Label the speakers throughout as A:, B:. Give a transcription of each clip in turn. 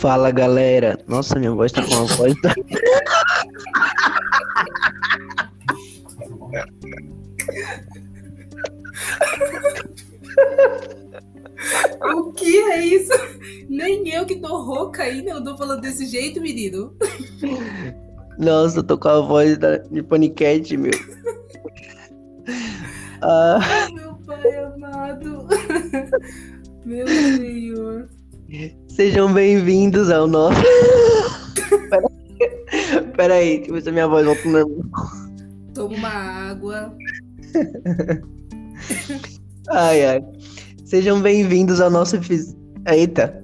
A: Fala galera. Nossa, minha voz tá com uma voz. Da...
B: O que é isso? Nem eu que tô rouca ainda, eu tô falando desse jeito, menino.
A: Nossa, eu tô com a voz da... de paniquete, meu.
B: Ah. Ai, meu pai amado. Meu Senhor.
A: Sejam bem-vindos ao nosso. Pera aí, deixa eu ver se a minha voz volta no normal.
B: Toma uma água.
A: Ai, ai. Sejam bem-vindos ao nosso. Eita.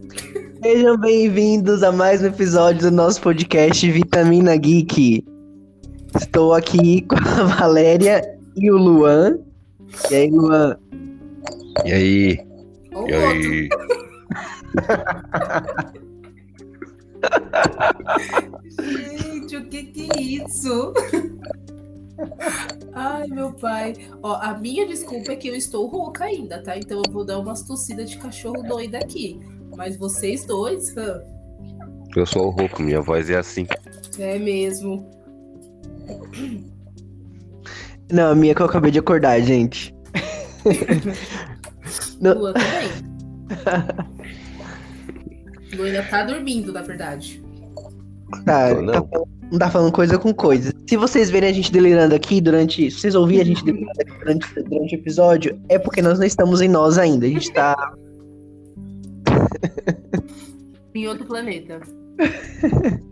A: Sejam bem-vindos a mais um episódio do nosso podcast Vitamina Geek. Estou aqui com a Valéria e o Luan. E aí, Luan?
C: E aí? E aí?
B: Gente, o que que é isso? Ai, meu pai. Ó, a minha desculpa é que eu estou rouca ainda, tá? Então eu vou dar umas tossidas de cachorro doido aqui. Mas vocês dois, hã?
C: Eu sou o rouco, minha voz é assim.
B: é mesmo.
A: Não, a minha é que eu acabei de acordar, gente.
B: Lua também. Ainda tá dormindo, na verdade.
A: Tá,
C: Tô, não.
A: tá falando- não tá falando coisa com coisa. Se vocês verem a gente delirando aqui durante. Se vocês ouvirem a gente delirando aqui durante, durante o episódio, é porque nós não estamos em nós ainda. A gente tá.
B: Em outro planeta.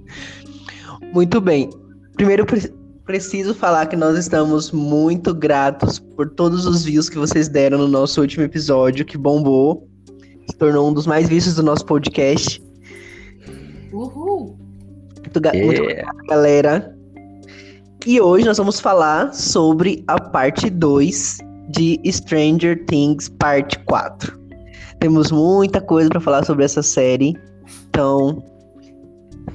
A: Muito bem. Primeiro, pre- preciso falar que nós estamos muito gratos por todos os views que vocês deram no nosso último episódio, que bombou. Se tornou um dos mais vistos do nosso podcast.
B: Uhul!
A: Muito, ga- muito
C: É.
A: obrigado, galera. E hoje nós vamos falar sobre a parte 2 de Stranger Things Parte 4. Temos muita coisa para falar sobre essa série. Então,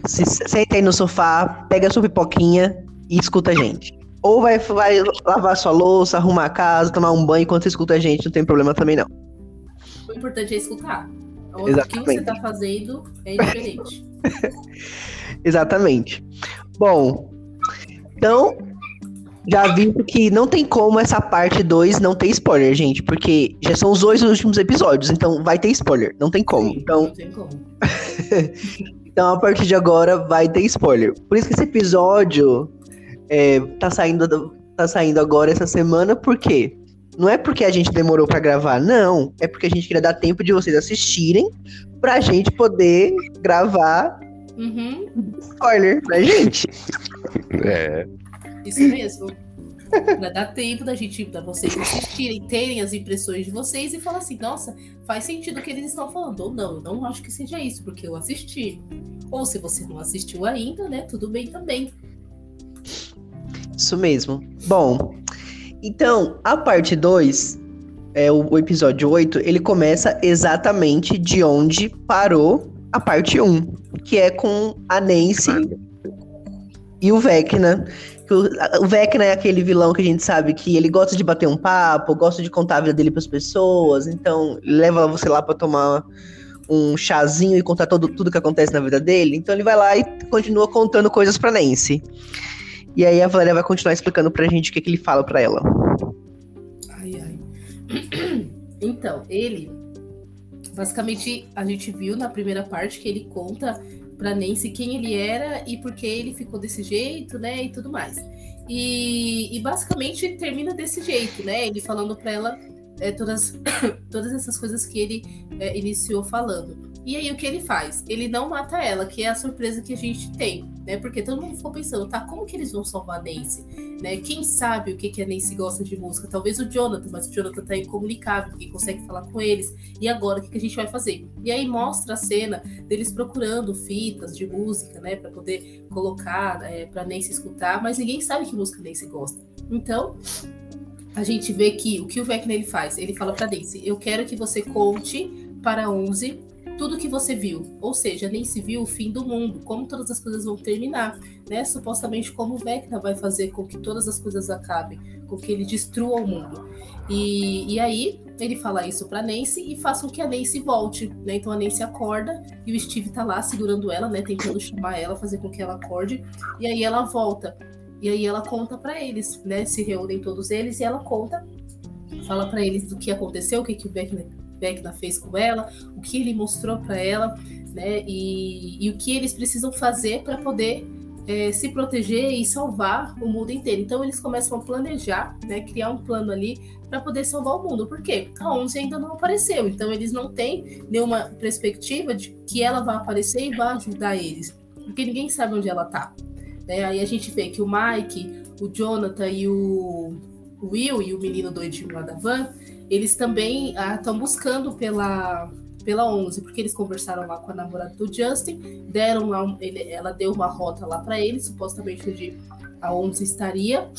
A: se senta aí no sofá, pega a sua pipoquinha e escuta a gente. Ou vai, vai lavar sua louça, arrumar a casa, tomar um banho enquanto você escuta a gente, não tem problema também não.
B: O importante é escutar. O que você tá fazendo é diferente.
A: Exatamente. Bom, então, já vi que não tem como essa parte 2 não ter spoiler, gente, porque já são os dois últimos episódios, então vai ter spoiler, não tem como. Então,
B: Não tem como.
A: então a partir de agora vai ter spoiler. Por isso que esse episódio é, tá, saindo, do- tá saindo agora essa semana, por quê? Não é porque a gente demorou pra gravar, não. É porque a gente queria dar tempo de vocês assistirem pra gente poder gravar
B: Uhum,
A: spoiler pra gente.
C: É.
B: isso mesmo. Pra dar tempo da gente, da vocês assistirem, terem as impressões de vocês e falar assim, nossa, faz sentido o que eles estão falando. Ou não, eu não acho que seja isso, porque eu assisti. Ou se você não assistiu ainda, né? Tudo bem também.
A: Isso mesmo. Bom, então, a parte 2, é, o, o episódio 8, ele começa exatamente de onde parou a parte 1, que é com a Nancy e o Vecna. O, o Vecna é aquele vilão que a gente sabe que ele gosta de bater um papo, gosta de contar a vida dele pras pessoas, então ele leva você lá pra tomar um chazinho e contar todo, tudo que acontece na vida dele. Então ele vai lá e continua contando coisas pra Nancy. E aí a Valéria vai continuar explicando pra gente o que, que ele fala pra ela.
B: Ai, ai. Então, ele. Basicamente, a gente viu na primeira parte que ele conta pra Nancy quem ele era e por que ele ficou desse jeito, né? E tudo mais. E, e basicamente termina desse jeito, né? Ele falando pra ela é, todas, todas essas coisas que ele é, iniciou falando. E aí o que ele faz? Ele não mata ela, que é a surpresa que a gente tem, né? Porque todo mundo ficou pensando, tá, como que eles vão salvar a Nancy? Né? Quem sabe o que, que a Nancy gosta de música? Talvez o Jonathan, mas o Jonathan tá incomunicável, ninguém consegue falar com eles. E agora, o que, que a gente vai fazer? E aí mostra a cena deles procurando fitas de música, né? Pra poder colocar, é, pra Nancy escutar, mas ninguém sabe que música a Nancy gosta. Então, a gente vê que o que o Vecna ele faz? Ele fala pra Nancy, eu quero que você conte para 11 tudo que você viu. Ou seja, nem se viu o fim do mundo, como todas as coisas vão terminar, né? Supostamente como Vecna vai fazer com que todas as coisas acabem, com que ele destrua o mundo. E, e aí ele fala isso para Nancy e faça com que a Nancy volte, né? Então a Nancy acorda e o Steve tá lá segurando ela, né? Tentando chamar ela, fazer com que ela acorde. E aí ela volta. E aí ela conta para eles, né? Se reúnem todos eles e ela conta, fala para eles do que aconteceu, o que, que o Vecna, Vecna fez com ela, o que ele mostrou para ela, né? E, e o que eles precisam fazer para poder é, se proteger e salvar o mundo inteiro. Então eles começam a planejar, né, criar um plano ali para poder salvar o mundo. Por quê? A 11 ainda não apareceu, então eles não têm nenhuma perspectiva de que ela vai aparecer e vai ajudar eles, porque ninguém sabe onde ela tá. Né? Aí a gente vê que o Mike, o Jonathan e o Will e o menino doidinho lá da van, eles também estão ah, buscando pela pela 11, porque eles conversaram lá com a namorada do Justin, deram lá, ele, ela deu uma rota lá para ele, supostamente onde a 11 estaria,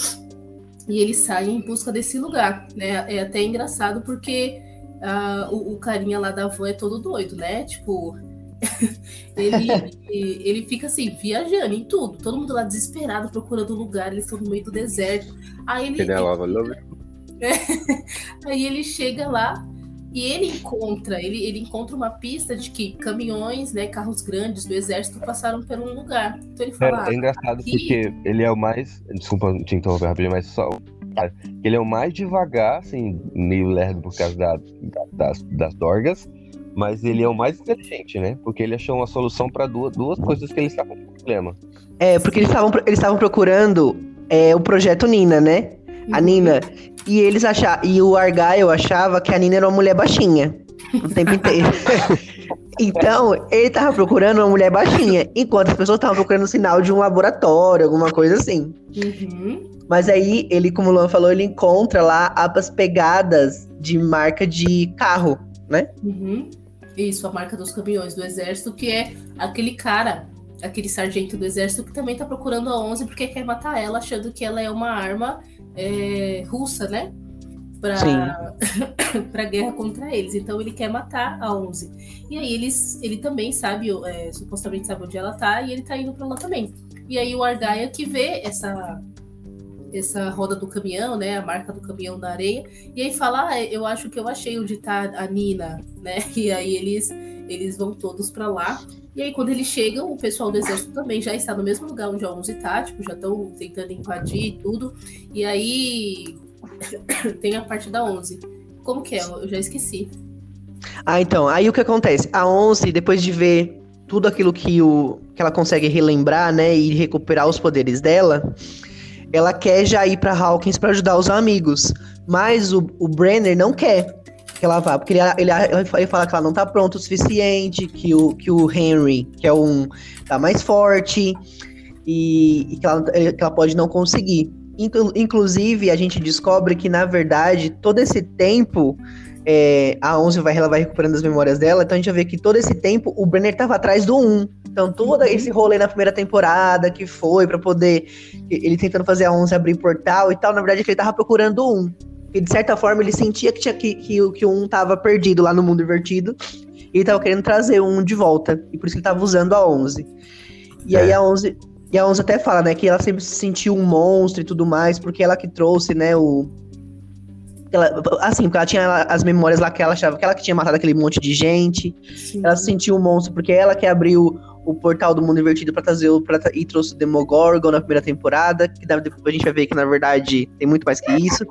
B: e eles saem em busca desse lugar, né? É até engraçado porque uh, o, o, carinha lá da van é todo doido, né? Tipo, ele, ele fica assim, viajando em tudo, todo mundo lá desesperado procurando lugar, eles estão no meio do deserto. Aí ele. ele aí ele chega lá e ele encontra, ele, ele encontra uma pista de que caminhões, né, carros grandes do exército passaram por um lugar. Então ele fala.
C: É, é engraçado aqui... porque ele é o mais. Desculpa te interromper rapidinho, mas só. Ele é o mais devagar, assim, meio lerdo por causa da, da, das, das dorgas, mas ele é o mais inteligente, né? Porque ele achou uma solução para duas, duas coisas que eles estavam com problema.
A: É, porque eles estavam eles procurando é, o projeto Nina, né? A uhum. Nina. E eles achavam. E o Argyle achava que a Nina era uma mulher baixinha. O tempo inteiro. então, ele tava procurando uma mulher baixinha. Enquanto as pessoas estavam procurando um sinal de um laboratório, alguma coisa assim. Uhum. Mas aí, ele, como o Luan falou, ele encontra lá as pegadas de marca de carro, né?
B: Uhum. Isso, a marca dos caminhões do exército, que é aquele cara, aquele sargento do exército que também tá procurando a 11 porque quer matar ela, achando que ela é uma arma é, russa, né? Para a guerra contra eles. Então ele quer matar a 11. E aí eles, ele também sabe, é, supostamente sabe onde ela tá, e ele tá indo para lá também. E aí o Argaia que vê essa essa roda do caminhão, né, a marca do caminhão na areia, e aí fala, ah, eu acho que eu achei onde tá a Nina, né? E aí eles eles vão todos para lá. E aí, quando eles chegam, o pessoal do exército também já está no mesmo lugar onde a 11 tá, tipo, já estão tentando invadir e tudo. E aí tem a parte da 11. Como que é? Eu já esqueci.
A: Ah, então, aí o que acontece? A 11, depois de ver tudo aquilo que, o, que ela consegue relembrar, né, e recuperar os poderes dela, ela quer já ir para Hawkins para ajudar os amigos. Mas o, o Brenner não quer que ela vá, porque ele, ele, ele fala que ela não tá pronta o suficiente, que o, que o Henry, que é um, tá mais forte, e, e que, ela, que ela pode não conseguir. Inclusive, a gente descobre que, na verdade, todo esse tempo, é, a 11 vai, ela vai recuperando as memórias dela, então a gente vai ver que todo esse tempo o Brenner tava atrás do 1. Então, todo uhum. esse rolê na primeira temporada que foi para poder. Ele tentando fazer a 11 abrir portal e tal, na verdade, é que ele tava procurando o 1. E de certa forma ele sentia que, tinha, que, que, que um tava perdido lá no mundo invertido. E ele tava querendo trazer um de volta. E por isso ele tava usando a 11. E é. aí a 11. E a 11 até fala, né, que ela sempre se sentiu um monstro e tudo mais, porque ela que trouxe, né, o. Ela, assim, porque ela tinha as memórias lá que ela achava que ela que tinha matado aquele monte de gente. Sim. Ela se sentiu um monstro porque ela que abriu o portal do mundo invertido para trazer o pra, e trouxe o Demogorgon na primeira temporada, que depois a gente vai ver que na verdade tem muito mais que isso.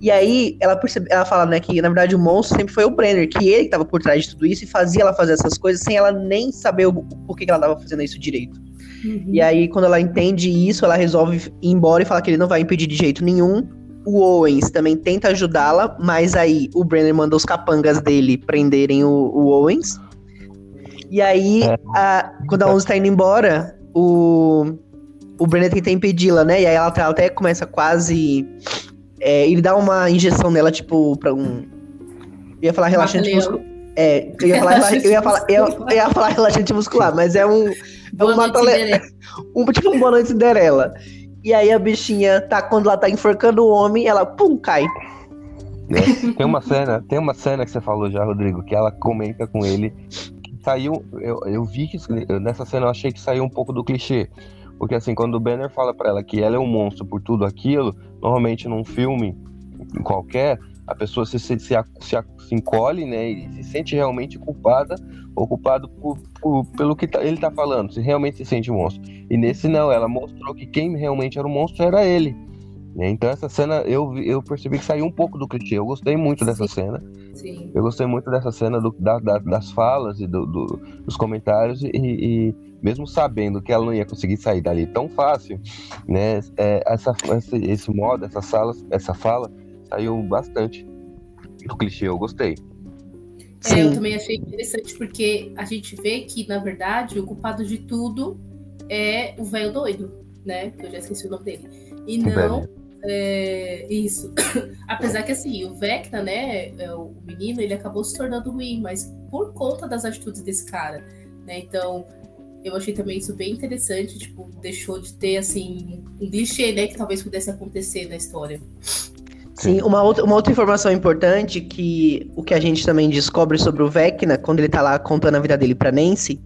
A: E aí ela percebe, ela fala, né, que na verdade o monstro sempre foi o Brenner, que ele estava por trás de tudo isso e fazia ela fazer essas coisas sem ela nem saber o porquê que ela estava fazendo isso direito. Uhum. E aí quando ela entende isso, ela resolve ir embora e falar que ele não vai impedir de jeito nenhum. O Owens também tenta ajudá-la, mas aí o Brenner manda os capangas dele prenderem o, o Owens. E aí, é. a, quando a Onze tá indo embora, o, o Brenner tenta impedi-la, né? E aí ela, ela até começa quase. É, ele dá uma injeção nela, tipo, pra um. Eu ia falar relaxante muscular. É, eu ia falar, eu ia falar, eu, eu ia falar relaxante muscular, mas é um. É um matale... um Tipo um boa noite Cinderela. E aí a bichinha tá, quando ela tá enforcando o homem, ela pum, cai.
C: É. Tem uma cena, tem uma cena que você falou já, Rodrigo, que ela comenta com ele saiu. Eu, eu vi que nessa cena eu achei que saiu um pouco do clichê. Porque assim, quando o Banner fala para ela que ela é um monstro por tudo aquilo, normalmente num filme qualquer, a pessoa se, se, se, se encolhe, né? E se sente realmente culpada ou culpado por, por, pelo que tá, ele tá falando, se realmente se sente um monstro. E nesse não, ela mostrou que quem realmente era o monstro era ele. Né? Então essa cena eu, eu percebi que saiu um pouco do clichê. Eu gostei muito dessa cena.
B: Sim.
C: Eu gostei muito dessa cena do, da, da, das falas e do, do, dos comentários e, e, mesmo sabendo que ela não ia conseguir sair dali tão fácil, né? É, essa, esse, esse modo, essa sala, essa fala saiu bastante do clichê. Eu gostei.
B: É, eu também achei interessante porque a gente vê que na verdade o culpado de tudo é o velho doido, né? Que eu já esqueci o nome dele. E não é, isso. Apesar que assim, o Vecna, né, é, o menino, ele acabou se tornando ruim, mas por conta das atitudes desse cara, né? Então, eu achei também isso bem interessante, tipo, deixou de ter assim um clichê, né, que talvez pudesse acontecer na história.
A: Sim, uma outra, uma outra informação importante que o que a gente também descobre sobre o Vecna, quando ele tá lá contando a vida dele pra Nancy,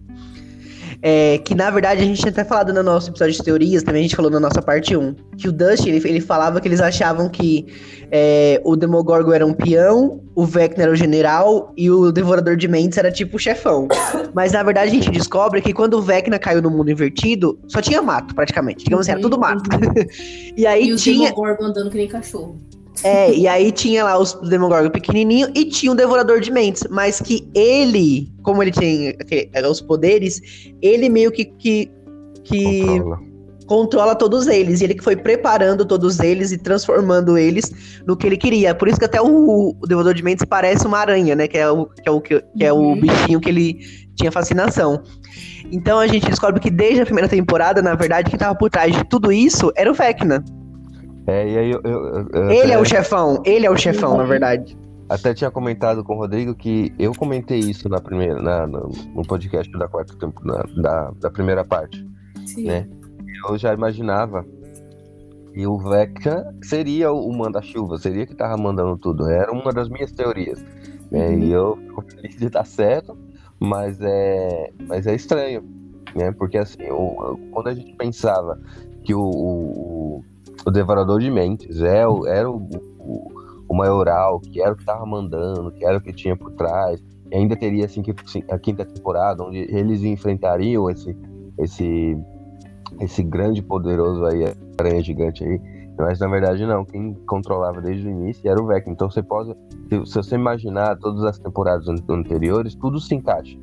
A: é, que na verdade a gente tinha até falado no nosso episódio de teorias, também a gente falou na nossa parte 1, que o Dust ele, ele falava que eles achavam que é, o Demogorgon era um peão, o Vecna era o general e o Devorador de Mentes era tipo o chefão. Mas na verdade a gente descobre que quando o Vecna caiu no mundo invertido, só tinha mato praticamente. Digamos assim, era tudo mato.
B: Uhum.
A: e aí
B: E o
A: tinha.
B: Demogorgon andando que nem cachorro.
A: É, e aí tinha lá os Demogorgon pequenininho e tinha um Devorador de Mentes, mas que ele, como ele tinha que- os poderes, ele meio que que, que
C: Controla.
A: controla todos eles. E ele que foi preparando todos eles e transformando eles no que ele queria. Por isso que até o, o Devorador de Mentes parece uma aranha, né? Que é o que é o, que é o
B: Uhum.
A: bichinho que ele tinha fascinação. Então a gente descobre que desde a primeira temporada, na verdade, quem tava por trás de tudo isso era o Vecna.
C: É, e aí eu, eu- eu- eu
A: Ele
C: até,
A: é o chefão, ele é o chefão, na verdade.
C: até tinha comentado com o Rodrigo que eu comentei isso na primeira, na, no, no podcast da quarta tempo, na- da, da primeira parte.
B: Sim.
C: Né? Eu já imaginava que o Vecna seria o manda-chuva, seria que tava mandando tudo. Era uma das minhas teorias. né?
B: Uhum.
C: E eu fico feliz de estar certo, mas é, mas é estranho, né? Porque assim, o- quando a gente pensava que o, o, o Devorador de Mentes é o- era o, o, o maioral, que era o que tava mandando, que era o que tinha por trás, e ainda teria assim, que- a quinta temporada, onde eles enfrentariam esse, esse, esse grande poderoso aí, aranha gigante aí. Mas na verdade não, quem controlava desde o início era o Vecna. Então você pode, se, você imaginar todas as temporadas an- anteriores, tudo se encaixa.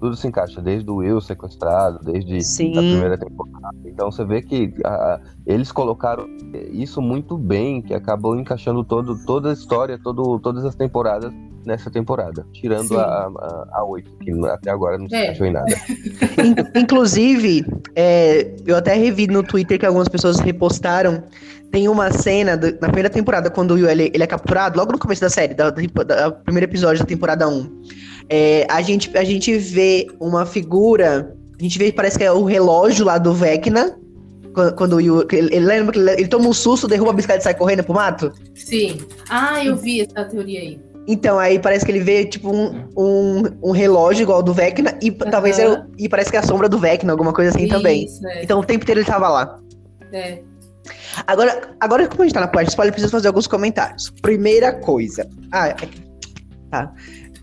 C: Tudo se encaixa, desde o Will sequestrado, desde
A: Sim.
C: a primeira temporada. Então você vê que ah, eles colocaram isso muito bem, que acabou encaixando todo, toda a história, todo, todas as temporadas nessa temporada. Tirando
B: Sim.
C: a, a, a 8, que até agora não se
B: É.
C: encaixou em nada.
A: In- Inclusive, é, eu até revi no Twitter que algumas pessoas repostaram. Tem uma cena do- na primeira temporada, quando o Will ele, ele é capturado, logo no começo da série, da, da- da- primeiro episódio da temporada 1. É, a, gente, a gente vê uma figura. A gente vê, parece que é o relógio lá do Vecna. Quando. Ele, ele lembra que ele, ele toma um susto, derruba a bicicleta e sai correndo pro mato?
B: Sim. Ah, eu vi essa teoria aí.
A: Então, aí parece que ele vê, tipo, um, um, um relógio igual ao do Vecna, e talvez era, e parece que é a sombra do Vecna, alguma coisa assim também.
B: Isso, é.
A: Então o tempo inteiro ele tava lá.
B: é.
A: Agora, agora como a gente tá na parte spoiler, eu preciso fazer alguns comentários. Primeira coisa. Ah, é tá.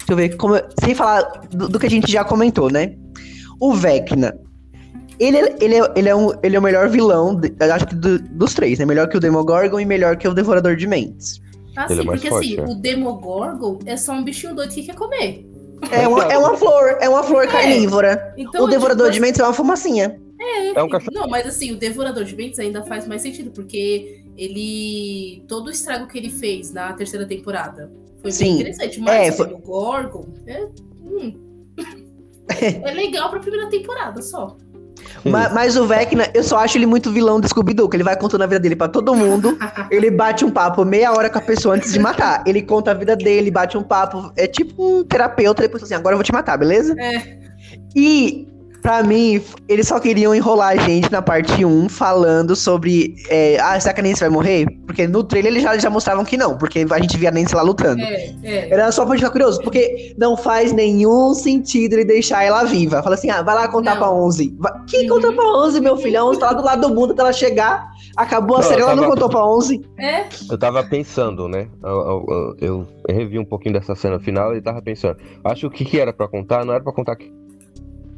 A: Deixa eu ver como. Sem falar do, do que a gente já comentou, né? O Vecna. Ele, é- ele, é, ele, é, um, ele é o melhor vilão, acho que do- dos três, né? Melhor que o Demogorgon e melhor que o Devorador de Mentes.
B: Ah,
C: Ele é
B: sim,
C: mais
B: porque
C: forte,
B: assim,
C: é.
B: o Demogorgon é só um bichinho doido que quer comer.
A: É uma, é uma flor, é uma flor carnívora.
B: Então,
A: o Devorador
B: tipo,
A: de Mentes é uma fumacinha.
C: É um cachorro.
B: Não, mas assim, o Devorador de Mentes ainda faz mais sentido, porque ele. Todo o estrago que ele fez na terceira temporada foi
A: Sim.
B: bem interessante. Mas
A: É,
B: o
A: foi-
B: Demogorgon é. hum. é legal pra primeira temporada só.
A: Ma- Mas, o Vecna, eu só acho ele muito vilão do Scooby-Doo, que ele vai contando a vida dele pra todo mundo. ele bate um papo meia hora com a pessoa antes de matar. Ele conta a vida dele, bate um papo. É tipo um terapeuta, depois assim, agora eu vou te matar, beleza?
B: É.
A: E Pra mim, eles só queriam enrolar a gente na parte 1 falando sobre. É, ah, será que a Nancy vai morrer? Porque no trailer eles já, já mostravam que não, porque a gente via a Nancy lá lutando.
B: É, é.
A: Era só pra gente ficar curioso, porque não faz nenhum sentido ele deixar ela viva. Fala assim, ah, vai lá contar
B: Não.
A: pra 11. Vai... Que
B: Uhum.
A: conta pra 11, meu filho? A 11 tá lá do lado do mundo até ela chegar. Acabou a
C: Não,
A: série, ela não contou pra 11.
B: É,
C: Eu tava pensando, né? Eu, eu- eu- eu revi um pouquinho dessa cena final e tava pensando. Acho que o que, que era pra contar, não era pra contar que,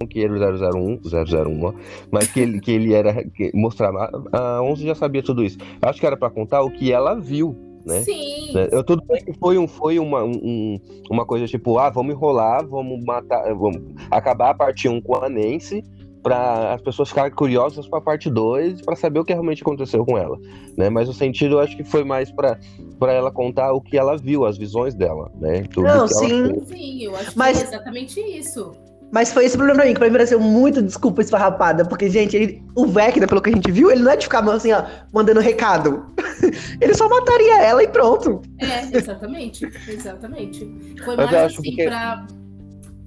C: que era o 001, 001, ó, mas que ele, que ele era. Que mostrava. A 11 já sabia tudo isso. Acho que era pra contar o que ela viu, né?
B: sim.
C: né? Eu, tudo bem que foi, um, foi uma, um- uma coisa tipo, ah, vamos enrolar, vamos matar, vamos acabar a parte 1 com a Nancy, para as pessoas ficarem curiosas para a parte 2, para saber o que realmente aconteceu com ela, né? Mas o sentido eu acho que foi mais para para ela contar o que ela viu, as visões dela, né? Tudo
A: Não, sim.
B: Sim, eu acho
A: Mas-
B: que é exatamente isso.
A: Mas foi esse problema pra mim, que pra mim pareceu muito desculpa esfarrapada. Porque, gente, ele, o Vecna, pelo que a gente viu, ele não é de ficar assim, ó, mandando recado. ele só mataria ela e pronto.
B: É, exatamente. exatamente. Foi
C: Mas
B: mais
C: eu acho
B: assim
C: porque-
B: pra.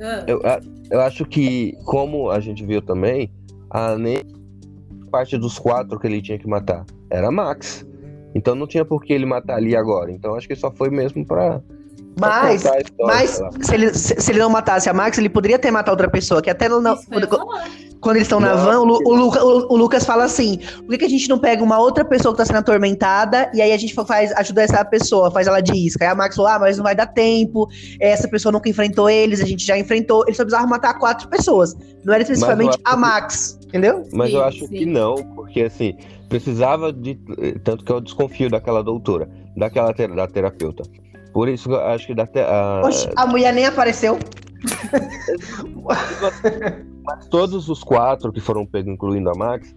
B: Ah,
C: Eu, eu acho que, como a gente viu também, a Nancy, parte dos quatro que ele tinha que matar era Max. Então não tinha por que ele matar ali agora. Então acho que só foi mesmo pra.
A: Mas, mas se, ele, se, se ele não matasse a Max, ele poderia ter matado outra pessoa. Que até
B: que eu ia
A: quando, quando eles estão na van, o, o Luca- o- o Lucas fala assim: por que, que a gente não pega uma outra pessoa que tá sendo atormentada e aí a gente faz, ajuda essa pessoa, faz ela de isca? Aí a Max falou: ah, mas não vai dar tempo, essa pessoa nunca enfrentou eles, a gente já enfrentou. Eles só precisavam matar quatro pessoas. Não era especificamente a
C: que-
A: Max, entendeu?
C: Mas eu
B: Sim,
C: acho
B: sim.
C: que não, porque assim, precisava de. Tanto que eu desconfio daquela doutora, daquela te- da terapeuta. Por isso acho que da te- a-
A: Oxe, a mulher nem apareceu.
C: Mas todos os quatro que foram pegos, incluindo a Max,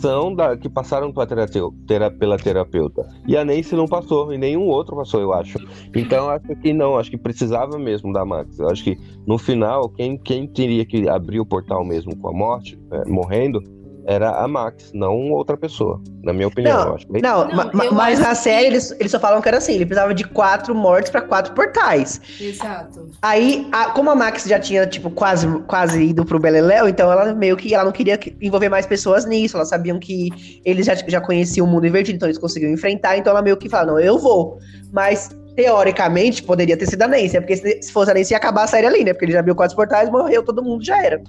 C: são da, que passaram pela, terapeu- tera- pela terapeuta. E a Nancy não passou, e nenhum outro passou, eu acho. Então acho que não, acho que precisava mesmo da Max. Eu acho que no final, quem, quem teria que abrir o portal mesmo com a morte, é, morrendo, era a Max, não outra pessoa. Na minha opinião, eu acho. Bem-
A: Não,
B: Não,
A: ma- mas na
B: que-
A: série eles, eles só falam que era assim: ele precisava de quatro mortes pra quatro portais.
B: Exato.
A: Aí, a- como a Max já tinha, tipo, quase, quase ido pro Beleléu, então ela meio que ela não queria que- envolver mais pessoas nisso. Elas sabiam que eles já, já conheciam o mundo invertido, então eles conseguiam enfrentar. Então ela meio que fala, não, eu vou. Mas, teoricamente, poderia ter sido a Nancy, porque se, se fosse a Nancy ia acabar a série ali, né? Porque ele já abriu quatro portais, morreu, todo mundo já era.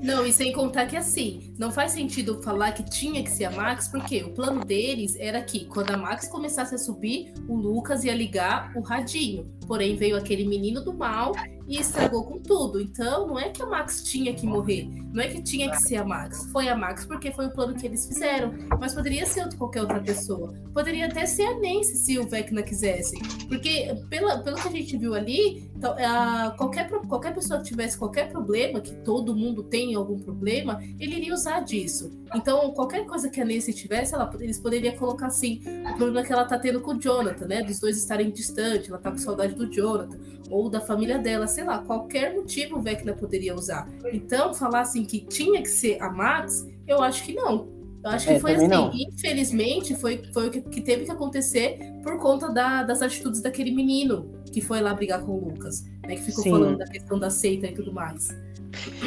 B: Não, e sem contar que assim, não faz sentido falar que tinha que ser a Max, porque o plano deles era que quando a Max começasse a subir, o Lucas ia ligar o radinho. Porém, veio aquele menino do mal e estragou com tudo. Então, não é que a Max tinha que morrer, não é que tinha que ser a Max. Foi a Max porque foi o plano que eles fizeram. Mas poderia ser qualquer outra pessoa. Poderia até ser a Nancy se o Vecna quisesse. Porque, pela, pelo que a gente viu ali, então, a- qualquer, pro- qualquer pessoa que tivesse qualquer problema, que todo mundo tem algum problema, ele iria usar disso. Então, qualquer coisa que a Nancy tivesse, ela, eles poderiam colocar assim: o problema que ela tá tendo com o Jonathan, né? Dos dois estarem distantes, ela tá com saudade do Jonathan, ou da família dela, sei lá, qualquer motivo o Vecna poderia usar. Então, falar assim que tinha que ser a Max, eu acho que não. Eu acho que
A: É,
B: foi assim,
A: não.
B: infelizmente, foi, foi o que, que teve que acontecer por conta da- das atitudes daquele menino que foi lá brigar com o Lucas, né? Que ficou
A: Sim.
B: falando da questão da seita e tudo mais.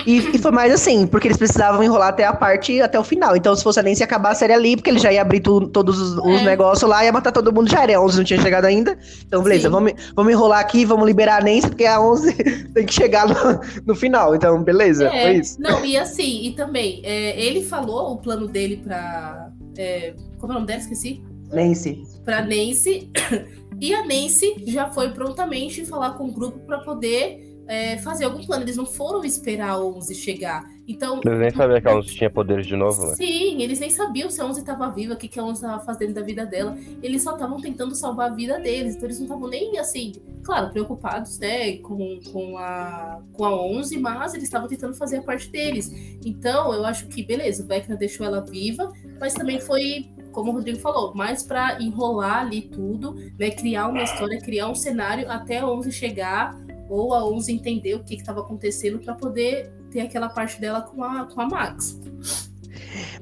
A: E, e foi mais assim, porque eles precisavam enrolar até a parte, até o final. Então, se fosse a Nancy ia acabar a série ali, porque ele já ia abrir tu- todos os, os
B: É.
A: negócios lá, ia matar todo mundo, já era. A 11 não tinha chegado ainda. Então, beleza,
B: Sim.
A: vamos, vamos enrolar aqui, vamos liberar a Nancy, porque a 11 tem que chegar no, no final. Então, beleza,
B: É,
A: foi isso.
B: Não, e assim, e também, é, ele falou o plano dele pra. é, como é o nome dela? Esqueci.
A: Nancy.
B: Pra Nancy. E a Nancy já foi prontamente falar com o grupo pra poder é, fazer algum plano. Eles não foram esperar a 11 chegar. Então.
C: Eles nem sabiam que ela tinha poderes de novo, né?
B: Sim, eles nem sabiam se a 11 estava viva, o que, que a 11 estava fazendo da vida dela. Eles só estavam tentando salvar a vida deles. Então eles não estavam nem assim, claro, preocupados, né, com, com, a, com a 11, mas eles estavam tentando fazer a parte deles. Então eu acho que, beleza, o Vecna deixou ela viva, mas também foi, como o Rodrigo falou, mais para enrolar ali tudo, né, criar uma história, criar um cenário até a 11 chegar ou a 11 entender o que estava acontecendo para poder ter aquela parte dela com a, com a Max.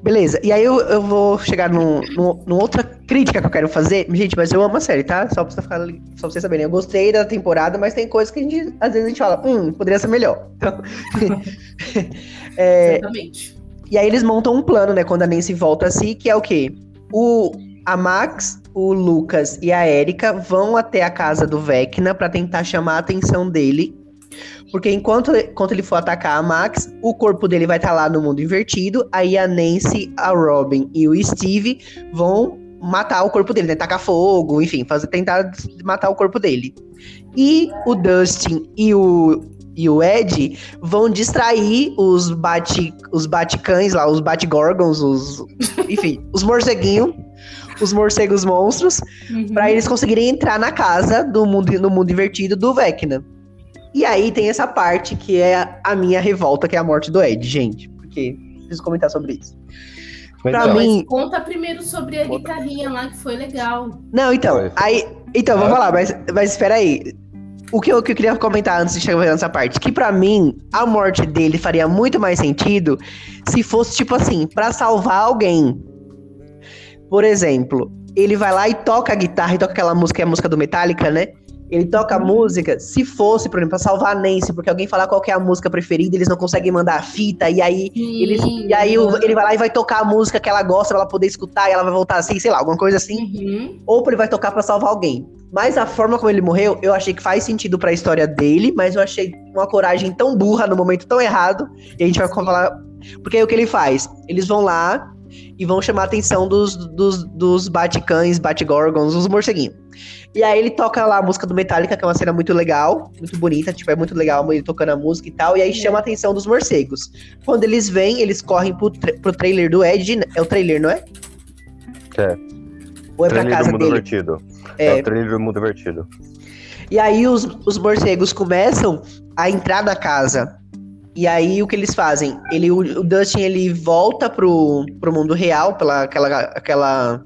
A: Beleza, e aí eu, eu vou chegar num, num, numa outra crítica que eu quero fazer. Gente, mas eu amo a série, tá? Só pra, ficar, só pra vocês saberem. Eu gostei da temporada, mas tem coisas que a gente, às vezes a gente fala, hum, poderia ser melhor. Então,
B: é, Exatamente.
A: E aí eles montam um plano, né, quando a Nancy volta assim, que é o quê? O, a Max, o Lucas e a Erika vão até a casa do Vecna para tentar chamar a atenção dele porque enquanto, enquanto ele for atacar a Max, o corpo dele vai estar tá lá no mundo invertido. Aí a Nancy, a Robin e o Steve vão matar o corpo dele, né? Tacar fogo, enfim, fazer, tentar matar o corpo dele. E o Dustin e o, e o Ed vão distrair os bate os baticães lá, os batigorgons, os enfim, os morceguinhos, os morcegos monstros, uhum. para eles conseguirem entrar na casa do mundo no mundo invertido do Vecna. E aí tem essa parte que é a minha revolta, que é a morte do Ed, gente. Porque preciso comentar sobre isso.
B: Pra então, mim. conta primeiro sobre a guitarrinha lá, que foi legal.
A: Não, então. Aí. Então, vou falar, mas, mas espera aí. O que, eu, o que eu queria comentar antes de chegar nessa parte, que para mim, a morte dele faria muito mais sentido se fosse, tipo assim, para salvar alguém. Por exemplo, ele vai lá e toca a guitarra e toca aquela música, é a música do Metallica, né? Ele toca a música, se fosse, por exemplo, pra salvar a Nancy, porque alguém falar qual é a música preferida, eles não conseguem mandar a fita, e aí, eles, e aí ele vai lá e vai tocar a música que ela gosta pra ela poder escutar, e ela vai voltar assim, sei lá, alguma coisa assim. Uhum. Ou ele vai tocar para salvar alguém. Mas a forma como ele morreu, eu achei que faz sentido para a história dele, mas eu achei uma coragem tão burra no momento tão errado. E a gente vai falar. Porque aí o que ele faz? Eles vão lá e vão chamar a atenção dos, dos, dos baticães, batigorgons, os morceguinhos. E aí ele toca lá a música do Metallica, que é uma cena muito legal, muito bonita, tipo, é muito legal ele tocando a música e tal, e aí chama a atenção dos morcegos. Quando eles vêm, eles correm pro, tra pro trailer do Ed, é o trailer, não é?
C: É.
A: Ou é pra casa
C: do mundo
A: dele?
C: Vertido. É. é o trailer do mundo vertido.
A: E aí os, os morcegos começam a entrar na casa. E aí o que eles fazem? Ele, o, o Dustin ele volta pro, pro mundo real pela aquela aquela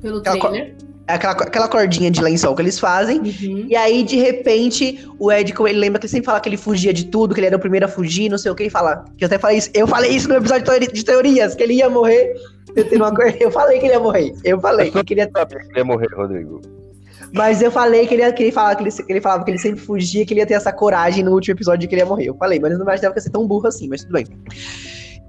B: pelo aquela, trailer
A: aquela, aquela cordinha de lençol que eles fazem. Uhum. E aí, de repente, o Ed, ele lembra que ele sempre fala que ele fugia de tudo, que ele era o primeiro a fugir, não sei o que, ele fala. Que eu até falei isso. Eu falei isso no episódio de teorias, que ele ia morrer. Eu, tenho uma, eu falei que ele ia morrer. Eu falei.
C: Eu queria... que ele ia morrer, Rodrigo.
A: Mas eu falei que ele, que ele, falava, que, ele, que ele falava que ele sempre fugia, que ele ia ter essa coragem no último episódio de que ele ia morrer. Eu falei, mas eu não imaginava que ia ser tão burro assim, mas tudo bem.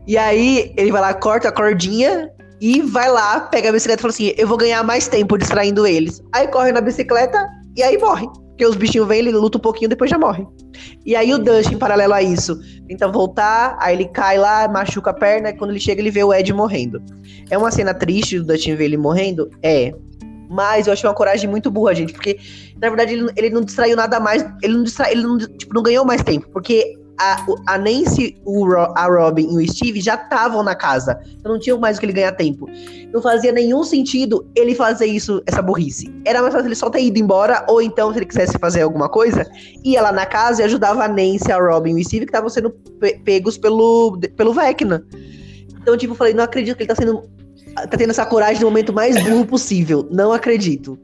A: E aí, ele vai lá, corta a cordinha e vai lá, pega a bicicleta e fala assim: eu vou ganhar mais tempo distraindo eles. Aí corre na bicicleta e aí morre. Porque os bichinhos vêm, ele luta um pouquinho depois já morre. E aí o Dustin, em paralelo a isso, tenta voltar, aí ele cai lá, machuca a perna, e quando ele chega, ele vê o Ed morrendo. É uma cena triste do Dustin ver ele morrendo? É. Mas eu achei uma coragem muito burra, gente, porque, na verdade, ele, ele não distraiu nada mais. Ele não distraiu, ele não, tipo, não ganhou mais tempo. Porque a, a Nancy, o, a Robin e o Steve já estavam na casa. Então não tinha mais o que ele ganhar tempo. Não fazia nenhum sentido ele fazer isso, essa burrice. Era mais fácil ele só ter ido embora, ou então, se ele quisesse fazer alguma coisa, ia lá na casa e ajudava a Nancy, a Robin e o Steve, que estavam sendo pe pegos pelo, pelo Vecna. Então, tipo, eu falei, não acredito que ele tá sendo. Tá tendo essa coragem no momento mais burro possível. Não acredito.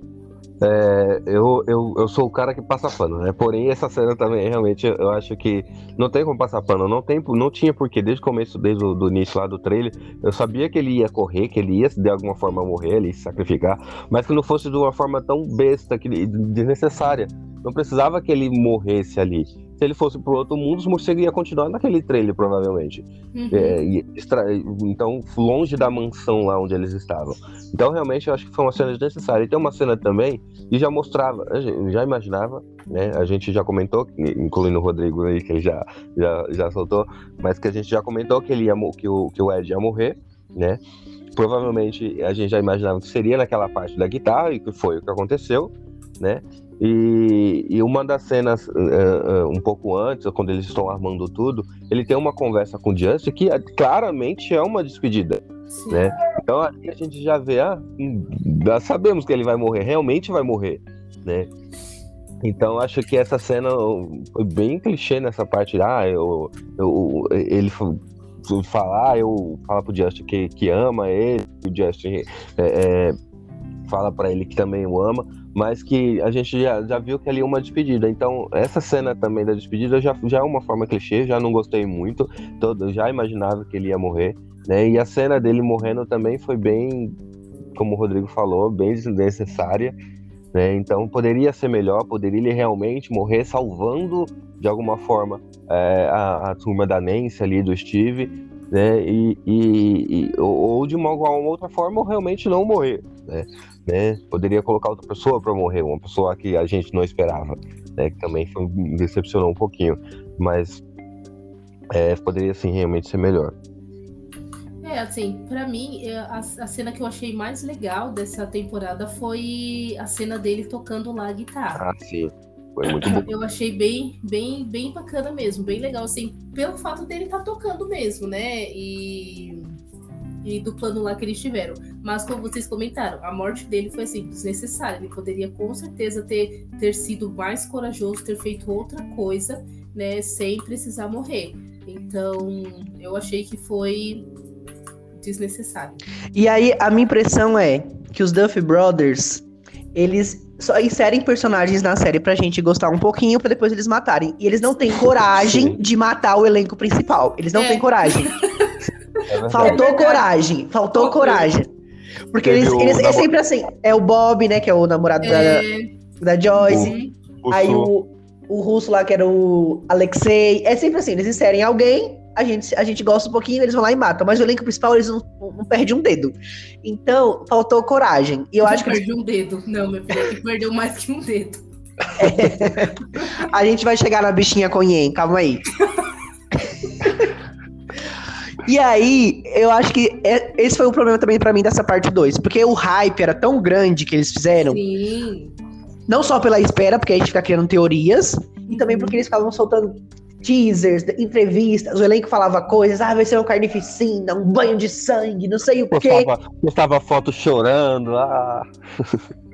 C: É, eu, eu, eu sou o cara que passa pano, né? Porém, essa cena também, realmente, eu acho que não tem como passar pano. Não, tem, não tinha porque desde o começo, desde o do início lá do trailer, eu sabia que ele ia correr, que ele ia de alguma forma morrer, ele se sacrificar, mas que não fosse de uma forma tão besta, que, desnecessária. Não precisava que ele morresse ali se ele fosse pro outro mundo, os morcegos iam continuar naquele trailer, provavelmente. Uhum. É, extra... Então, longe da mansão lá onde eles estavam. Então, realmente, eu acho que foi uma cena desnecessária. E tem uma cena também, e já mostrava, já imaginava, né? A gente já comentou, incluindo o Rodrigo aí, que ele já, já, já soltou, mas que a gente já comentou que ele ia, que o, que o Ed ia morrer, né? Provavelmente a gente já imaginava que seria naquela parte da guitarra, e que foi o que aconteceu, né? E, e, uma das cenas, uh, uh, um pouco antes, quando eles estão armando tudo, ele tem uma conversa com o Justin que é, claramente é uma despedida. Né? Então a gente já vê, ah, hum, já sabemos que ele vai morrer, realmente vai morrer. Né? Então acho que essa cena foi bem clichê nessa parte. Ah, eu, eu, ele falar, ah, eu fala pro Justin que, que ama ele, o Justin é, é, fala para ele que também o ama mas que a gente já, já viu que ali é uma despedida. Então, essa cena também da despedida já, já é uma forma clichê, já não gostei muito. Todo, já imaginava que ele ia morrer. Né? E a cena dele morrendo também foi bem, como o Rodrigo falou, bem desnecessária. Né? Então poderia ser melhor, poderia ele realmente morrer salvando de alguma forma é, a, a, turma da Nancy ali, do Steve, né? E, e, e ou de uma, uma, outra forma, ou realmente não morrer, né? Né? Poderia colocar outra pessoa para morrer, uma pessoa que a gente não esperava, né? Que também foi, me decepcionou um pouquinho, mas é, poderia sim realmente ser melhor.
B: É, assim, para mim, é, a, a, cena que eu achei mais legal dessa temporada foi a cena dele tocando lá a guitarra.
C: Ah, sim. Foi muito bom.
B: Eu achei bem, bem, bem bacana mesmo, bem legal, assim, pelo fato dele estar tá tocando mesmo, né? E, e do plano lá que eles tiveram. Mas como vocês comentaram, a morte dele foi assim, desnecessária. Ele poderia com certeza ter, ter sido mais corajoso, ter feito outra coisa, né? Sem precisar morrer. Então, eu achei que foi desnecessário.
A: E aí, a minha impressão é que os Duff Brothers, eles só inserem personagens na série pra gente gostar um pouquinho pra depois eles matarem. E eles não têm coragem de matar o elenco principal. Eles não é. têm coragem. É faltou coragem. Faltou coragem. Porque eles, eles é sempre assim. É o Bob, né? Que é o namorado é. da, da Joyce. O, o aí o, o russo lá, que era o Alexei. É sempre assim, eles inserem alguém, a gente, a gente gosta um pouquinho, eles vão lá e matam. Mas o elenco principal, eles não, não perdem um dedo. Então, faltou coragem. E eu, eu acho que.
B: Perdi um dedo. Não, meu filho, perdeu mais que um dedo.
A: É. A gente vai chegar na bichinha Conhen, calma aí. E aí, eu acho que é, esse foi o problema também para mim dessa parte 2. Porque o hype era tão grande que eles fizeram.
B: Sim.
A: Não só pela espera, porque a gente fica criando teorias, e também porque eles ficavam soltando teasers, entrevistas, o elenco falava coisas, ah, vai ser uma carnificina, um banho de sangue, não sei o quê.
C: Postava, postava foto chorando, ah.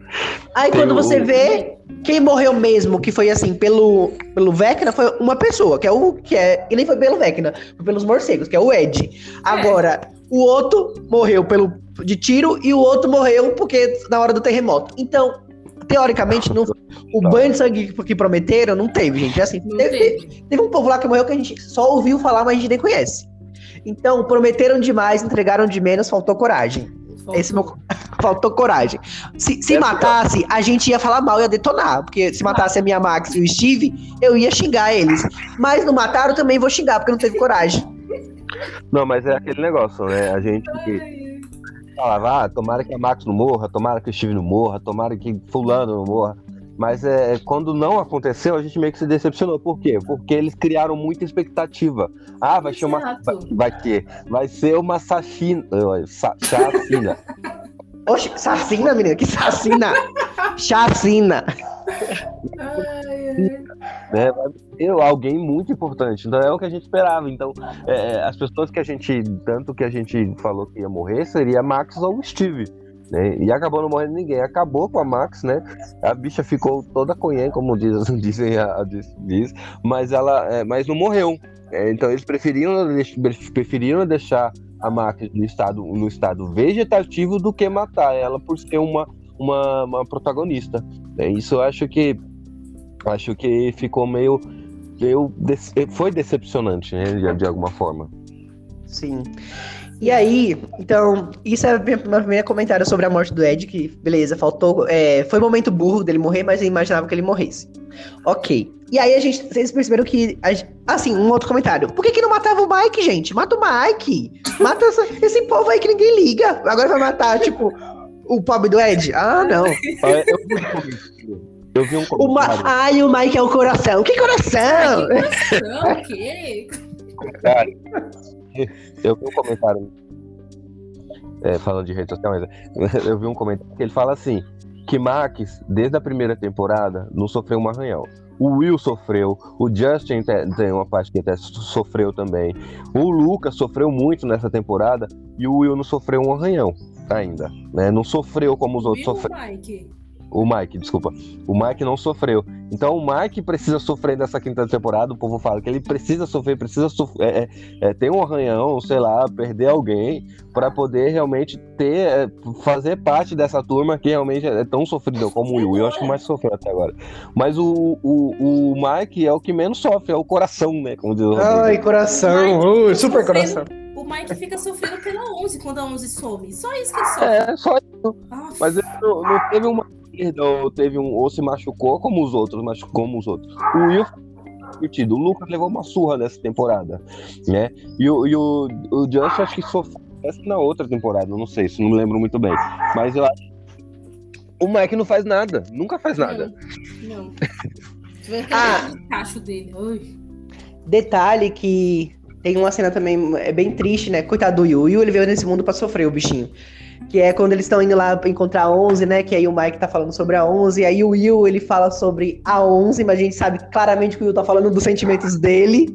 A: Aí Tem quando você vê quem morreu mesmo, que foi assim, pelo, pelo Vecna, foi uma pessoa, que é o que é. E nem foi pelo Vecna, foi pelos morcegos, que é o Ed. Agora, é. o outro morreu pelo de tiro e o outro morreu porque na hora do terremoto. Então, teoricamente, não, o banho de sangue que prometeram não teve, gente. Assim, teve, teve. teve, um povo lá que morreu que a gente só ouviu falar, mas a gente nem conhece. Então, prometeram demais, entregaram de menos, faltou coragem. Faltou. Esse meu... faltou coragem. Se, se matasse, a gente ia falar mal, ia detonar. Porque se matasse a minha Max e o Steve, eu ia xingar eles. Mas não mataram, também vou xingar, porque não teve coragem.
C: Não, mas é aquele negócio, né? A gente falava, ah, tomara que a Max não morra, tomara que o Steve não morra, tomara que fulano não morra. Mas é, quando não aconteceu, a gente meio que se decepcionou. Por quê? Porque eles criaram muita expectativa. Ah, vai ser uma. Vai, vai ter. Vai ser uma sachina. Chacina.
A: Oxe, chacina, menina, que chacina! chacina!
C: Né, eu, alguém muito importante. Então é o que a gente esperava. Então, é, é, as pessoas que a gente. Tanto que a gente falou que ia morrer seria Max ou Steve. Né? E acabou não morrendo ninguém. Acabou com a Max, né? A bicha ficou toda conhã, como diz, dizem a, a diz, mas ela. É, mas não morreu. É, então eles preferiram, preferiram deixar a Max no estado, no estado vegetativo do que matar ela por ser uma, uma, uma protagonista. É, isso eu acho que acho que ficou meio, meio foi decepcionante, né, de, de alguma forma.
A: Sim. E aí, então, isso é o meu primeiro comentário sobre a morte do Ed, que, beleza, faltou. É, foi um momento burro dele morrer, mas eu imaginava que ele morresse. Ok. E aí a gente. Vocês perceberam que. assim, um outro comentário. Por que, que não matava o Mike, gente? Mata o Mike! Mata essa, esse povo aí que ninguém liga. Agora vai matar, tipo, o pobre do Ed? Ah, não.
C: Eu vi um comentário. O Ma...
A: Ai, o Mike é o coração. Que coração?
B: Ai, que coração? O quê?
C: Eu vi um comentário é, falando de rede social, mas eu vi um comentário que ele fala assim: que Max, desde a primeira temporada, não sofreu um arranhão. O Will sofreu, o Justin tem uma parte que até sofreu também. O Lucas sofreu muito nessa temporada e o Will não sofreu um arranhão ainda, né? Não sofreu como os outros sofreram. O Mike, desculpa. O Mike não sofreu. Então o Mike precisa sofrer nessa quinta temporada. O povo fala que ele precisa sofrer, precisa sofrer, é, é, é ter um arranhão, sei lá, perder alguém para poder realmente ter, é, fazer parte dessa turma que realmente é tão sofrida como o Will. Eu acho que mais sofreu até agora. Mas o, o, o Mike é o que menos sofre, é o coração, né? Como diz o
A: Ai, coração, uh, super coração.
B: O o Mike fica sofrendo pela 11 quando a 11 some. Só isso que ele sofre.
C: É, só isso.
B: Ah,
C: Mas ele não, não teve uma ou teve um. Ou se machucou como os outros, machucou como os outros. O Will foi curtido. O Lucas levou uma surra nessa temporada. Né? E o, e o, o Just acho que sofreu na outra temporada, não sei, isso não me lembro muito bem. Mas eu acho. O Mike não faz nada, nunca faz nada.
B: Não. Aquele
A: Ah.
B: cacho dele. Ai.
A: Detalhe que tem uma cena também é bem triste, né? Coitado do. O Will ele veio nesse mundo pra sofrer, o bichinho. Que é quando eles estão indo lá encontrar a 11, né? Que aí o Mike tá falando sobre a 11. E aí o Will ele fala sobre a 11, mas a gente sabe claramente que o Will tá falando dos sentimentos dele.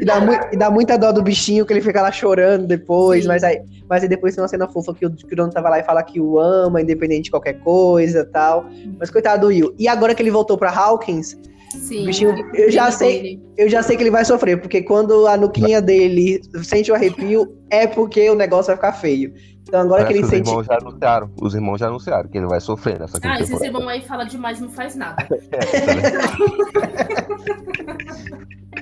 A: E dá, mui- e dá muita dó do bichinho, que ele fica lá chorando depois.
B: Sim.
A: Mas aí, mas aí depois tem uma cena fofa que o, que o dono tava lá e fala que o ama, independente de qualquer coisa e tal. Mas coitado do Will. E agora que ele voltou pra Hawkins,
B: Sim.
A: Bichinho, eu já sei-
B: dele.
A: eu já sei que ele vai sofrer, porque quando a nuquinha dele sente o arrepio, é porque o negócio vai ficar feio. Então agora que
C: Parece
A: ele
C: os
A: sente.
C: irmãos já anunciaram. Os irmãos já anunciaram que ele vai sofrer nessa
B: Ah,
C: temporada.
B: esse irmão aí fala demais e não faz nada.
C: É, tá?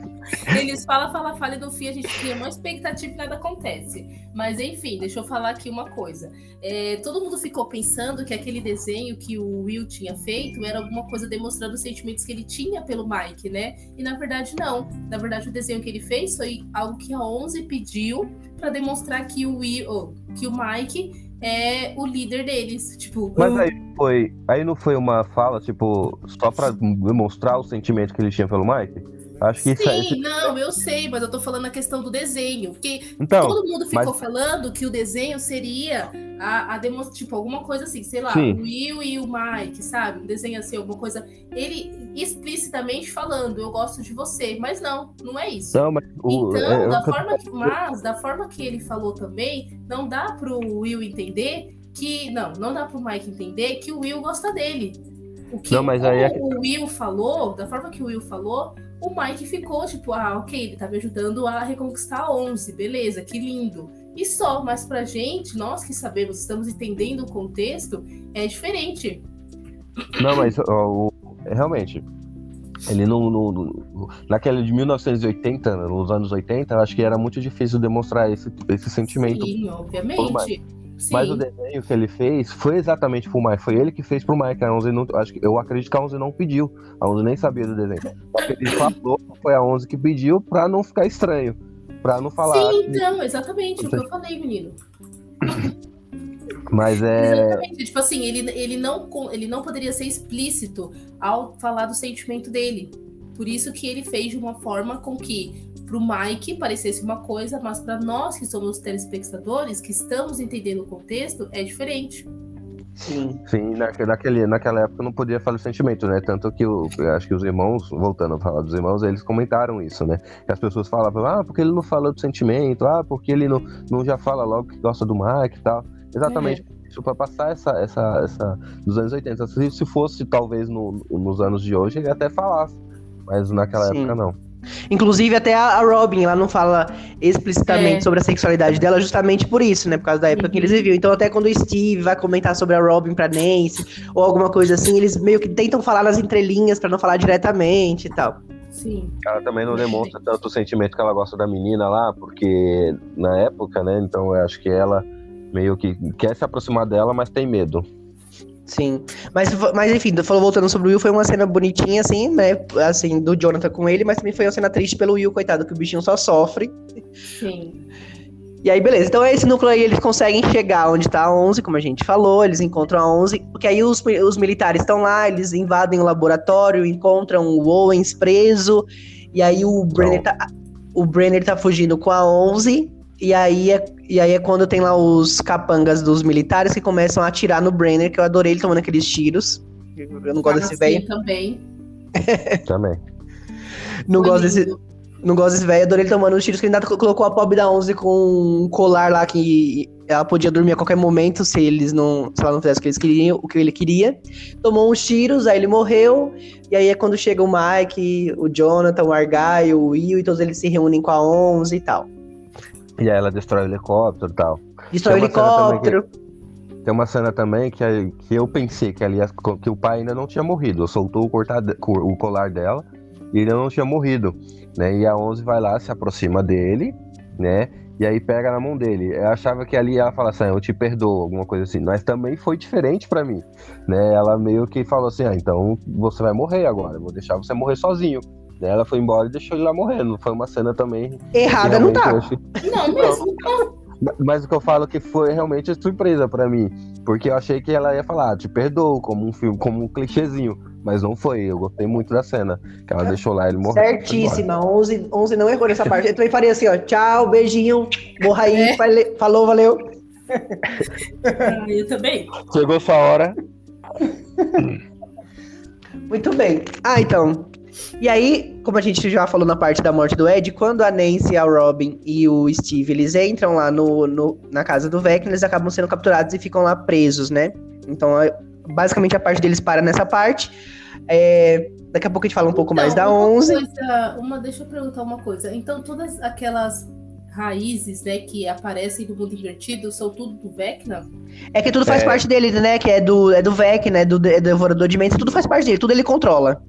B: Eles falam, falam, falam e no fim a gente cria uma expectativa e nada acontece. Mas enfim, deixa eu falar aqui uma coisa. É, todo mundo ficou pensando que aquele desenho que o Will tinha feito era alguma coisa demonstrando os sentimentos que ele tinha pelo Mike, né? E na verdade não. Na verdade o desenho que ele fez foi algo que a 11 pediu para demonstrar que o Will, oh, que o Mike é o líder deles. Tipo,
C: Mas aí foi. Aí não foi uma fala, tipo, só pra demonstrar o sentimento que ele tinha pelo Mike? Acho que isso é.
B: Sim, não, eu sei, mas eu tô falando a questão do desenho. Porque
C: Então,
B: todo mundo ficou
C: mas-
B: falando que o desenho seria a, a tipo, alguma coisa assim, sei lá,
C: Sim.
B: o Will e o Mike, sabe? Um desenho assim, alguma coisa. Ele explicitamente falando, eu gosto de você, mas não, não é isso.
C: não, mas o.
B: Então,
C: é,
B: da forma que, mas, da forma que ele falou também, não dá pro Will entender que. Não, não dá pro Mike entender que o Will gosta dele. O que
C: Não, mas aí é
B: o Will falou, da forma que o Will falou, o Mike ficou tipo, ah, ok, ele tá me ajudando a reconquistar a 11, beleza, que lindo. E só, mas pra gente, nós que sabemos, estamos entendendo o contexto, é diferente.
C: Não, mas ó, o- realmente. Ele não, não- não- Naquela de 1980, né, nos anos 80, eu acho que era muito difícil demonstrar esse, esse sentimento.
B: Sim, obviamente. Sim.
C: Mas o desenho que ele fez foi exatamente pro Mike. Foi ele que fez pro Mike. A 11 não, acho que, eu acredito que a 11 não pediu. A 11 nem sabia do desenho. Só que ele falou foi a 11 que pediu pra não ficar estranho. Pra não falar.
B: Sim, então, exatamente o que eu falei, menino.
C: Mas é.
B: Exatamente. Tipo assim, ele, ele, não, ele não poderia ser explícito ao falar do sentimento dele. Por isso que ele fez de uma forma com que pro Mike parecesse uma coisa, mas para nós que somos telespectadores, que estamos entendendo o contexto, é diferente.
A: Sim.
C: Sim, naque- naquele, naquela época não podia falar o sentimento, né? Tanto que eu, eu acho que os irmãos, voltando a falar dos irmãos, eles comentaram isso, né? Que as pessoas falavam, ah, porque ele não falou do sentimento, ah, porque ele não, não já fala logo que gosta do Mike e tal. Exatamente isso, pra passar essa, essa, essa dos anos 80. Se, se fosse, talvez, no, nos anos de hoje, ele até falasse. Mas naquela
A: Sim.
C: época não.
A: Inclusive, até a Robin, ela não fala explicitamente
B: É.
A: sobre a sexualidade dela, justamente por isso, né? Por causa da época que
B: Uhum.
A: eles viviam. Então, até quando o Steve vai comentar sobre a Robin pra Nancy, ou alguma coisa assim, eles meio que tentam falar nas entrelinhas pra não falar diretamente e tal.
B: Sim.
C: Ela também não demonstra tanto o sentimento que ela gosta da menina lá, porque na época, né? Então eu acho que ela meio que quer se aproximar dela, mas tem medo.
A: Sim. Mas, mas enfim, falou voltando sobre o Will, foi uma cena bonitinha, assim, né? Assim, do Jonathan com ele, mas também foi uma cena triste pelo Will, coitado, que o bichinho só sofre.
B: Sim.
A: E aí, beleza. Então, esse núcleo aí, eles conseguem chegar onde tá a 11, como a gente falou. Eles encontram a 11. Porque aí os, os militares estão lá, eles invadem o laboratório, encontram o Owens preso. E aí o Brenner tá, o Brenner tá fugindo com a 11. E aí, é, e aí é quando tem lá os capangas dos militares que começam a atirar no Brenner, que eu adorei ele tomando aqueles tiros. Eu não gosto desse velho.
B: também.
C: Também.
A: Não
B: Foi
A: gosto desse,
B: lindo.
A: Não gosto desse velho, adorei ele tomando os tiros, que ele ainda colocou a pobre da 11 com um colar lá que ela podia dormir a qualquer momento se eles não, se ela não fizesse o que eles queriam, o que ele queria. Tomou uns tiros, aí ele morreu, e aí é quando chega o Mike, o Jonathan, o Argyle, o Will, e todos eles se reúnem com a 11 e tal.
C: E aí ela destrói o helicóptero e tal.
A: Destrói o
C: Tem uma cena também que-
A: helicóptero.
C: Tem uma cena também que, que eu pensei que, ali, que o pai ainda não tinha morrido. Soltou o, cortado, o colar dela e ele não tinha morrido. Né? E a 11 vai lá, se aproxima dele, né? E aí pega na mão dele. Eu achava que ali ela fala assim, ah, eu te perdoo, alguma coisa assim. Mas também foi diferente para mim, né? Ela meio que falou assim, ah, então você vai morrer agora, eu vou deixar você morrer sozinho. Ela foi embora e deixou ele lá morrendo. Foi uma cena também.
A: Errada não tá.
B: Achei... Não, mesmo não.
C: Mas o que eu falo que foi realmente surpresa para mim. Porque eu achei que ela ia falar, ah, te perdoo, como um filme, como um clichêzinho. Mas não foi, eu gostei muito da cena. Que ela deixou lá ele morrer.
A: Certíssima, 11, 11 não errou nessa parte. Eu também faria assim, ó, tchau, beijinho, morra aí, é. falou, valeu.
B: Ah, eu também.
C: Chegou sua hora.
A: Muito bem. Ah, então, e aí, como a gente já falou na parte da morte do Ed, quando a Nancy, a Robin e o Steve eles entram lá no, no na casa do Vecna, eles acabam sendo capturados e ficam lá presos, né? Então, basicamente a parte deles para nessa parte. É, daqui a pouco a gente fala um pouco então, mais da 11.
B: Coisa, uma, deixa eu perguntar uma coisa. Então, todas aquelas raízes, né, que aparecem no mundo invertido, são tudo do Vecna?
A: É que tudo faz é. parte dele, né? Que é do, é do Vecna, é do, é do Devorador de Mentes, tudo faz parte dele, tudo ele controla.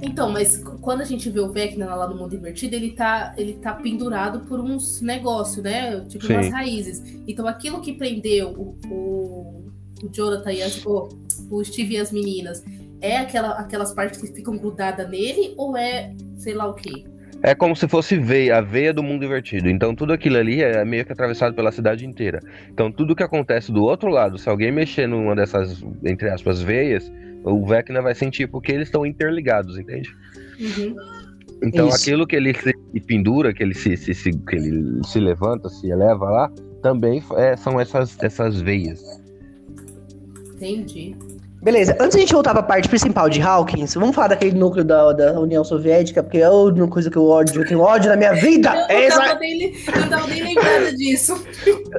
B: Então, mas quando a gente vê o Vecna lá no mundo invertido, ele tá, ele tá pendurado por uns negócios, né? Tipo Sim. umas raízes. Então, aquilo que prendeu o, o, o Jonathan e as, o, o Steve e as meninas, é aquela, aquelas partes que ficam grudadas nele ou é sei lá o quê?
C: É como se fosse veia, a veia do mundo invertido. Então tudo aquilo ali é meio que atravessado pela cidade inteira. Então tudo que acontece do outro lado, se alguém mexer numa dessas, entre aspas, veias, o Vecna vai sentir porque eles estão interligados, entende? Uhum. Então Isso. aquilo que ele se pendura, que ele se, se, se, que ele se levanta, se eleva lá, também é, são essas, essas veias.
B: Entendi.
A: Beleza, antes a gente voltar pra parte principal de Hawkins, vamos falar daquele núcleo da, da União Soviética, porque é uma coisa que eu ódio, eu tenho ódio na minha vida.
B: Eu é não, tava nem, não tava nem lembrando disso.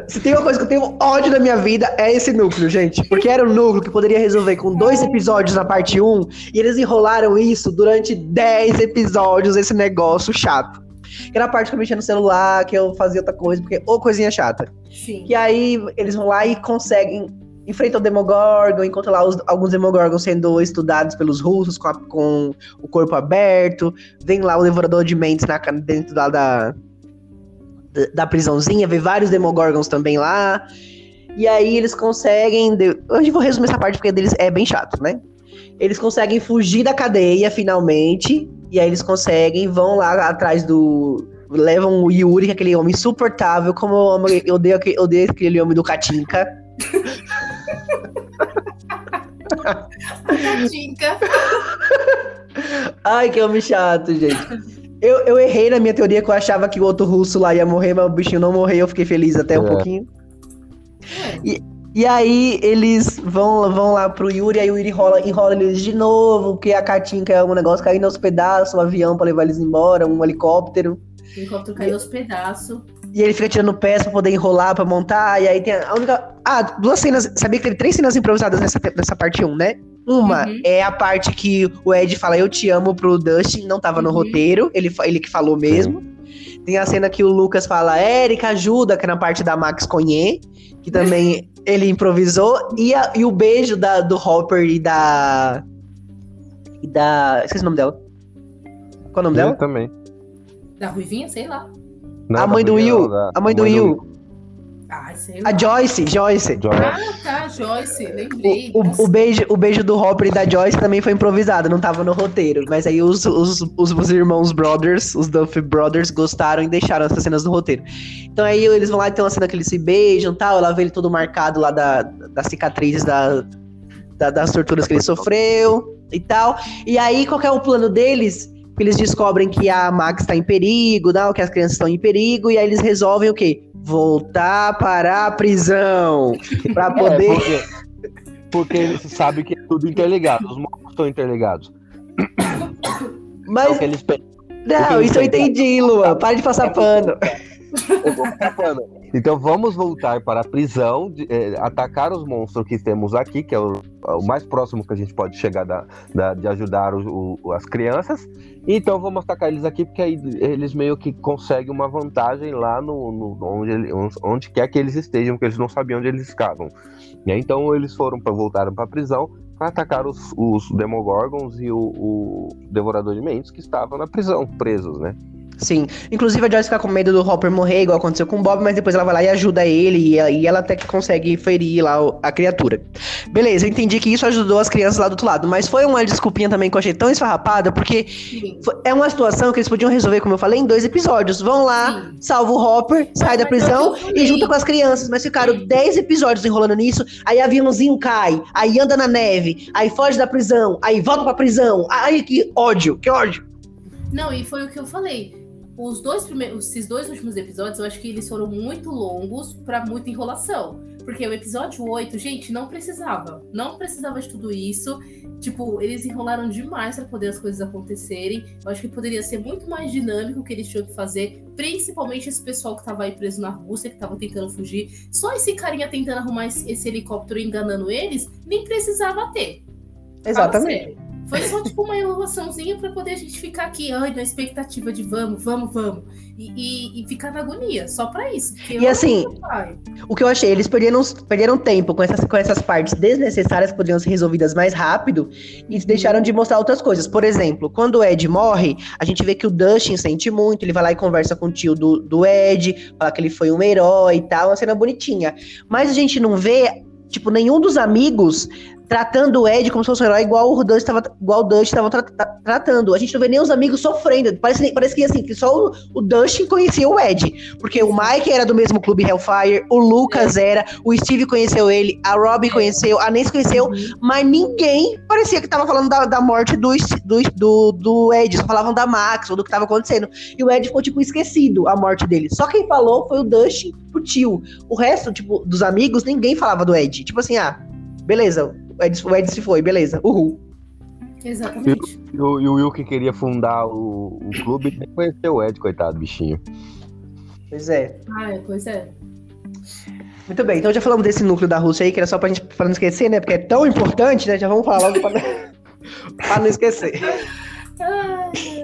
A: Se tem uma coisa que eu tenho ódio na minha vida, é esse núcleo, gente. Porque era um núcleo que poderia resolver com dois episódios na parte 1, e eles enrolaram isso durante 10 episódios, esse negócio chato. Que era a parte que eu mexia no celular, que eu fazia outra coisa, porque ou coisinha chata.
B: Sim.
A: Que aí eles vão lá e conseguem enfrenta o Demogorgon, encontra lá os, alguns Demogorgons sendo estudados pelos russos com, a, com, o corpo aberto. Vem lá o Devorador de Mentes na, dentro da, da, da prisãozinha, vê vários Demogorgons também lá. E aí eles conseguem. Hoje vou resumir essa parte porque deles é bem chato, né? Eles conseguem fugir da cadeia finalmente. E aí eles conseguem, vão lá atrás do. Levam o Yuri, é aquele homem insuportável, como eu, amo, eu, odeio, eu odeio aquele homem do Katinka. Ai, que homem chato, gente. Eu, eu errei na minha teoria que eu achava que o outro russo lá ia morrer, mas o bichinho não morreu, eu fiquei feliz até é. um pouquinho. E, e aí eles vão, vão lá pro Yuri, aí o Yuri enrola, enrola eles de novo, porque a Katinka é um negócio caindo aos pedaços, um avião pra levar eles embora, um helicóptero.
B: O helicóptero caindo aos pedaços.
A: E ele fica tirando peça pra poder enrolar, pra montar. E aí tem a única. Ah, duas cenas. Sabia que teve três cenas improvisadas nessa, nessa parte 1, né? Uma uhum. é a parte que o Ed fala eu te amo pro Dustin, não tava no uhum. roteiro, ele, ele que falou mesmo. Tem a cena que o Lucas fala, Erika, ajuda, que é na parte da Max Conhe, que também ele improvisou. E, a, e o beijo da, do Hopper e da. E da. Esqueci o nome dela. Qual é o nome eu dela?
C: também.
B: Da Ruivinha, sei lá.
A: Não, a mãe do Will. A mãe do Will.
B: Ah, sei
A: lá. A Joyce, Joyce.
B: Joyce. Ah, tá, Joyce, lembrei. O,
A: o, o, beijo, o beijo do Hopper e da Joyce também foi improvisado, não tava no roteiro. Mas aí os, os, os, os irmãos Brothers, os Duff Brothers, gostaram e deixaram essas cenas no roteiro. Então aí eles vão lá e tem uma cena que eles se beijam e tal. Ela vê ele todo marcado lá da, das cicatrizes da, da, das torturas que ele sofreu e tal. E aí, qual é o plano deles? Eles descobrem que a Max está em perigo, não, que as crianças estão em perigo, e aí eles resolvem o quê? Voltar para a prisão. para é, poder.
C: É, porque, porque eles sabem que é tudo interligado, os monstros estão interligados.
A: Mas. Então, eles... Não, isso eu entendi, Lua. Para de passar pano.
C: Então vamos voltar para a prisão, de, eh, atacar os monstros que temos aqui, que é o, o mais próximo que a gente pode chegar da, da de ajudar o, o, as crianças. Então vamos atacar eles aqui, porque aí eles meio que conseguem uma vantagem lá no, no onde, onde quer que eles estejam, porque eles não sabiam onde eles estavam. E aí, então eles foram para voltaram para a prisão para atacar os, os Demogorgons e o, o Devorador de Mentes que estavam na prisão, presos, né?
A: Sim. Inclusive a Joyce fica com medo do Hopper morrer, igual aconteceu com o Bob, mas depois ela vai lá e ajuda ele e ela, e ela até que consegue ferir lá a criatura. Beleza, eu entendi que isso ajudou as crianças lá do outro lado, mas foi uma desculpinha também que eu achei tão esfarrapada, porque
B: Sim.
A: é uma situação que eles podiam resolver, como eu falei, em dois episódios. Vão lá,
B: Sim.
A: salva o Hopper, sai da prisão e junta com as crianças. Mas ficaram 10 episódios enrolando nisso, aí aviãozinho cai, aí anda na neve, aí foge da prisão, aí volta pra prisão. Ai, que ódio, que ódio.
B: Não, e foi o que eu falei. Os dois primeiros, esses dois últimos episódios, eu acho que eles foram muito longos pra muita enrolação. Porque o episódio 8, gente, não precisava. Não precisava de tudo isso. Tipo, eles enrolaram demais pra poder as coisas acontecerem. Eu acho que poderia ser muito mais dinâmico o que eles tinham que fazer. Principalmente esse pessoal que tava aí preso na Rússia, que tava tentando fugir. Só esse carinha tentando arrumar esse, esse helicóptero e enganando eles, nem precisava ter.
A: Exatamente.
B: Foi só tipo uma enrolaçãozinha pra poder a gente ficar aqui, ai, na expectativa de vamos, vamos, vamos. E, e- e ficar na agonia, só pra isso.
A: E assim. O que eu achei, eles perderam, perderam tempo com essas, com essas partes desnecessárias que poderiam ser resolvidas mais rápido e deixaram de mostrar outras coisas. Por exemplo, quando o Ed morre, a gente vê que o Dustin sente muito, ele vai lá e conversa com o tio do, do Ed, fala que ele foi um herói e tal, uma cena bonitinha. Mas a gente não vê, tipo, nenhum dos amigos tratando o Ed como se fosse um herói igual o Dustin estava igual o Dustin estava tra- tra- tratando. A gente não vê nem os amigos sofrendo. Parece, parece que assim, que só o, o Dustin conhecia o Ed. Porque o Mike era do mesmo clube Hellfire, o Lucas era, o Steve conheceu ele, a Robbie conheceu, a Nancy conheceu,
B: Uhum.
A: mas ninguém parecia que tava falando da, da morte do, do, do, do Ed, só falavam da Max ou do que tava acontecendo. E o Ed ficou, tipo, esquecido a morte dele. Só quem falou foi o Dustin pro tio. O resto, tipo, dos amigos, ninguém falava do Ed. Tipo assim, ah, beleza, o Ed, o Ed se foi, beleza, uhul.
B: Exatamente.
C: E o, e o Will que queria fundar o, o clube nem conheceu o Ed, coitado, bichinho.
A: Pois é.
B: Ah, é, pois é.
A: Muito bem, então já falamos desse núcleo da Rússia aí, que era só pra gente pra não esquecer, né? Porque é tão importante, né? Já vamos falar logo pra, pra não esquecer.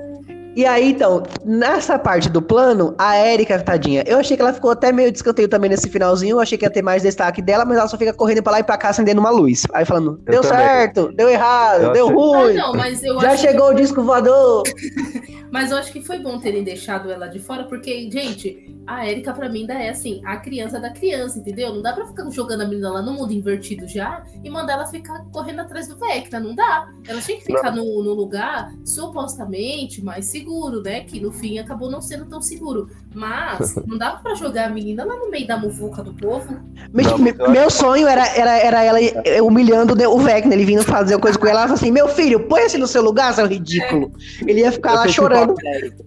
B: Ah,
A: E aí, então, nessa parte do plano, a Erika, tadinha, eu achei que ela ficou até meio de escanteio também nesse finalzinho. Eu achei que ia ter mais destaque dela, mas ela só fica correndo pra lá e pra cá acendendo uma luz. Aí falando,
C: Eu
A: deu
C: também.
A: certo, deu errado,
C: Eu
A: deu
C: achei-
B: ah,
A: ruim,
B: não, mas eu
A: já chegou o disco voador.
B: Mas eu acho que foi bom terem deixado ela de fora, porque, gente, a Erika pra mim ainda é assim, a criança da criança, entendeu? Não dá pra ficar jogando a menina lá no mundo invertido já e mandar ela ficar correndo atrás do Vecna, não dá. Ela tinha que ficar no, no lugar supostamente mais seguro, né? Que no fim acabou não sendo tão seguro. Mas não dava pra jogar a menina lá no meio da muvuca do povo.
A: Me-
C: Não,
A: me-
C: eu acho-
A: meu sonho era, era, era ela humilhando o Vecna, ele vindo fazer coisa com ela. Ela falou assim: Meu filho, põe-se no seu lugar, seu ridículo. Ele ia ficar
C: Eu
A: lá chorando.
C: Falta da Erika.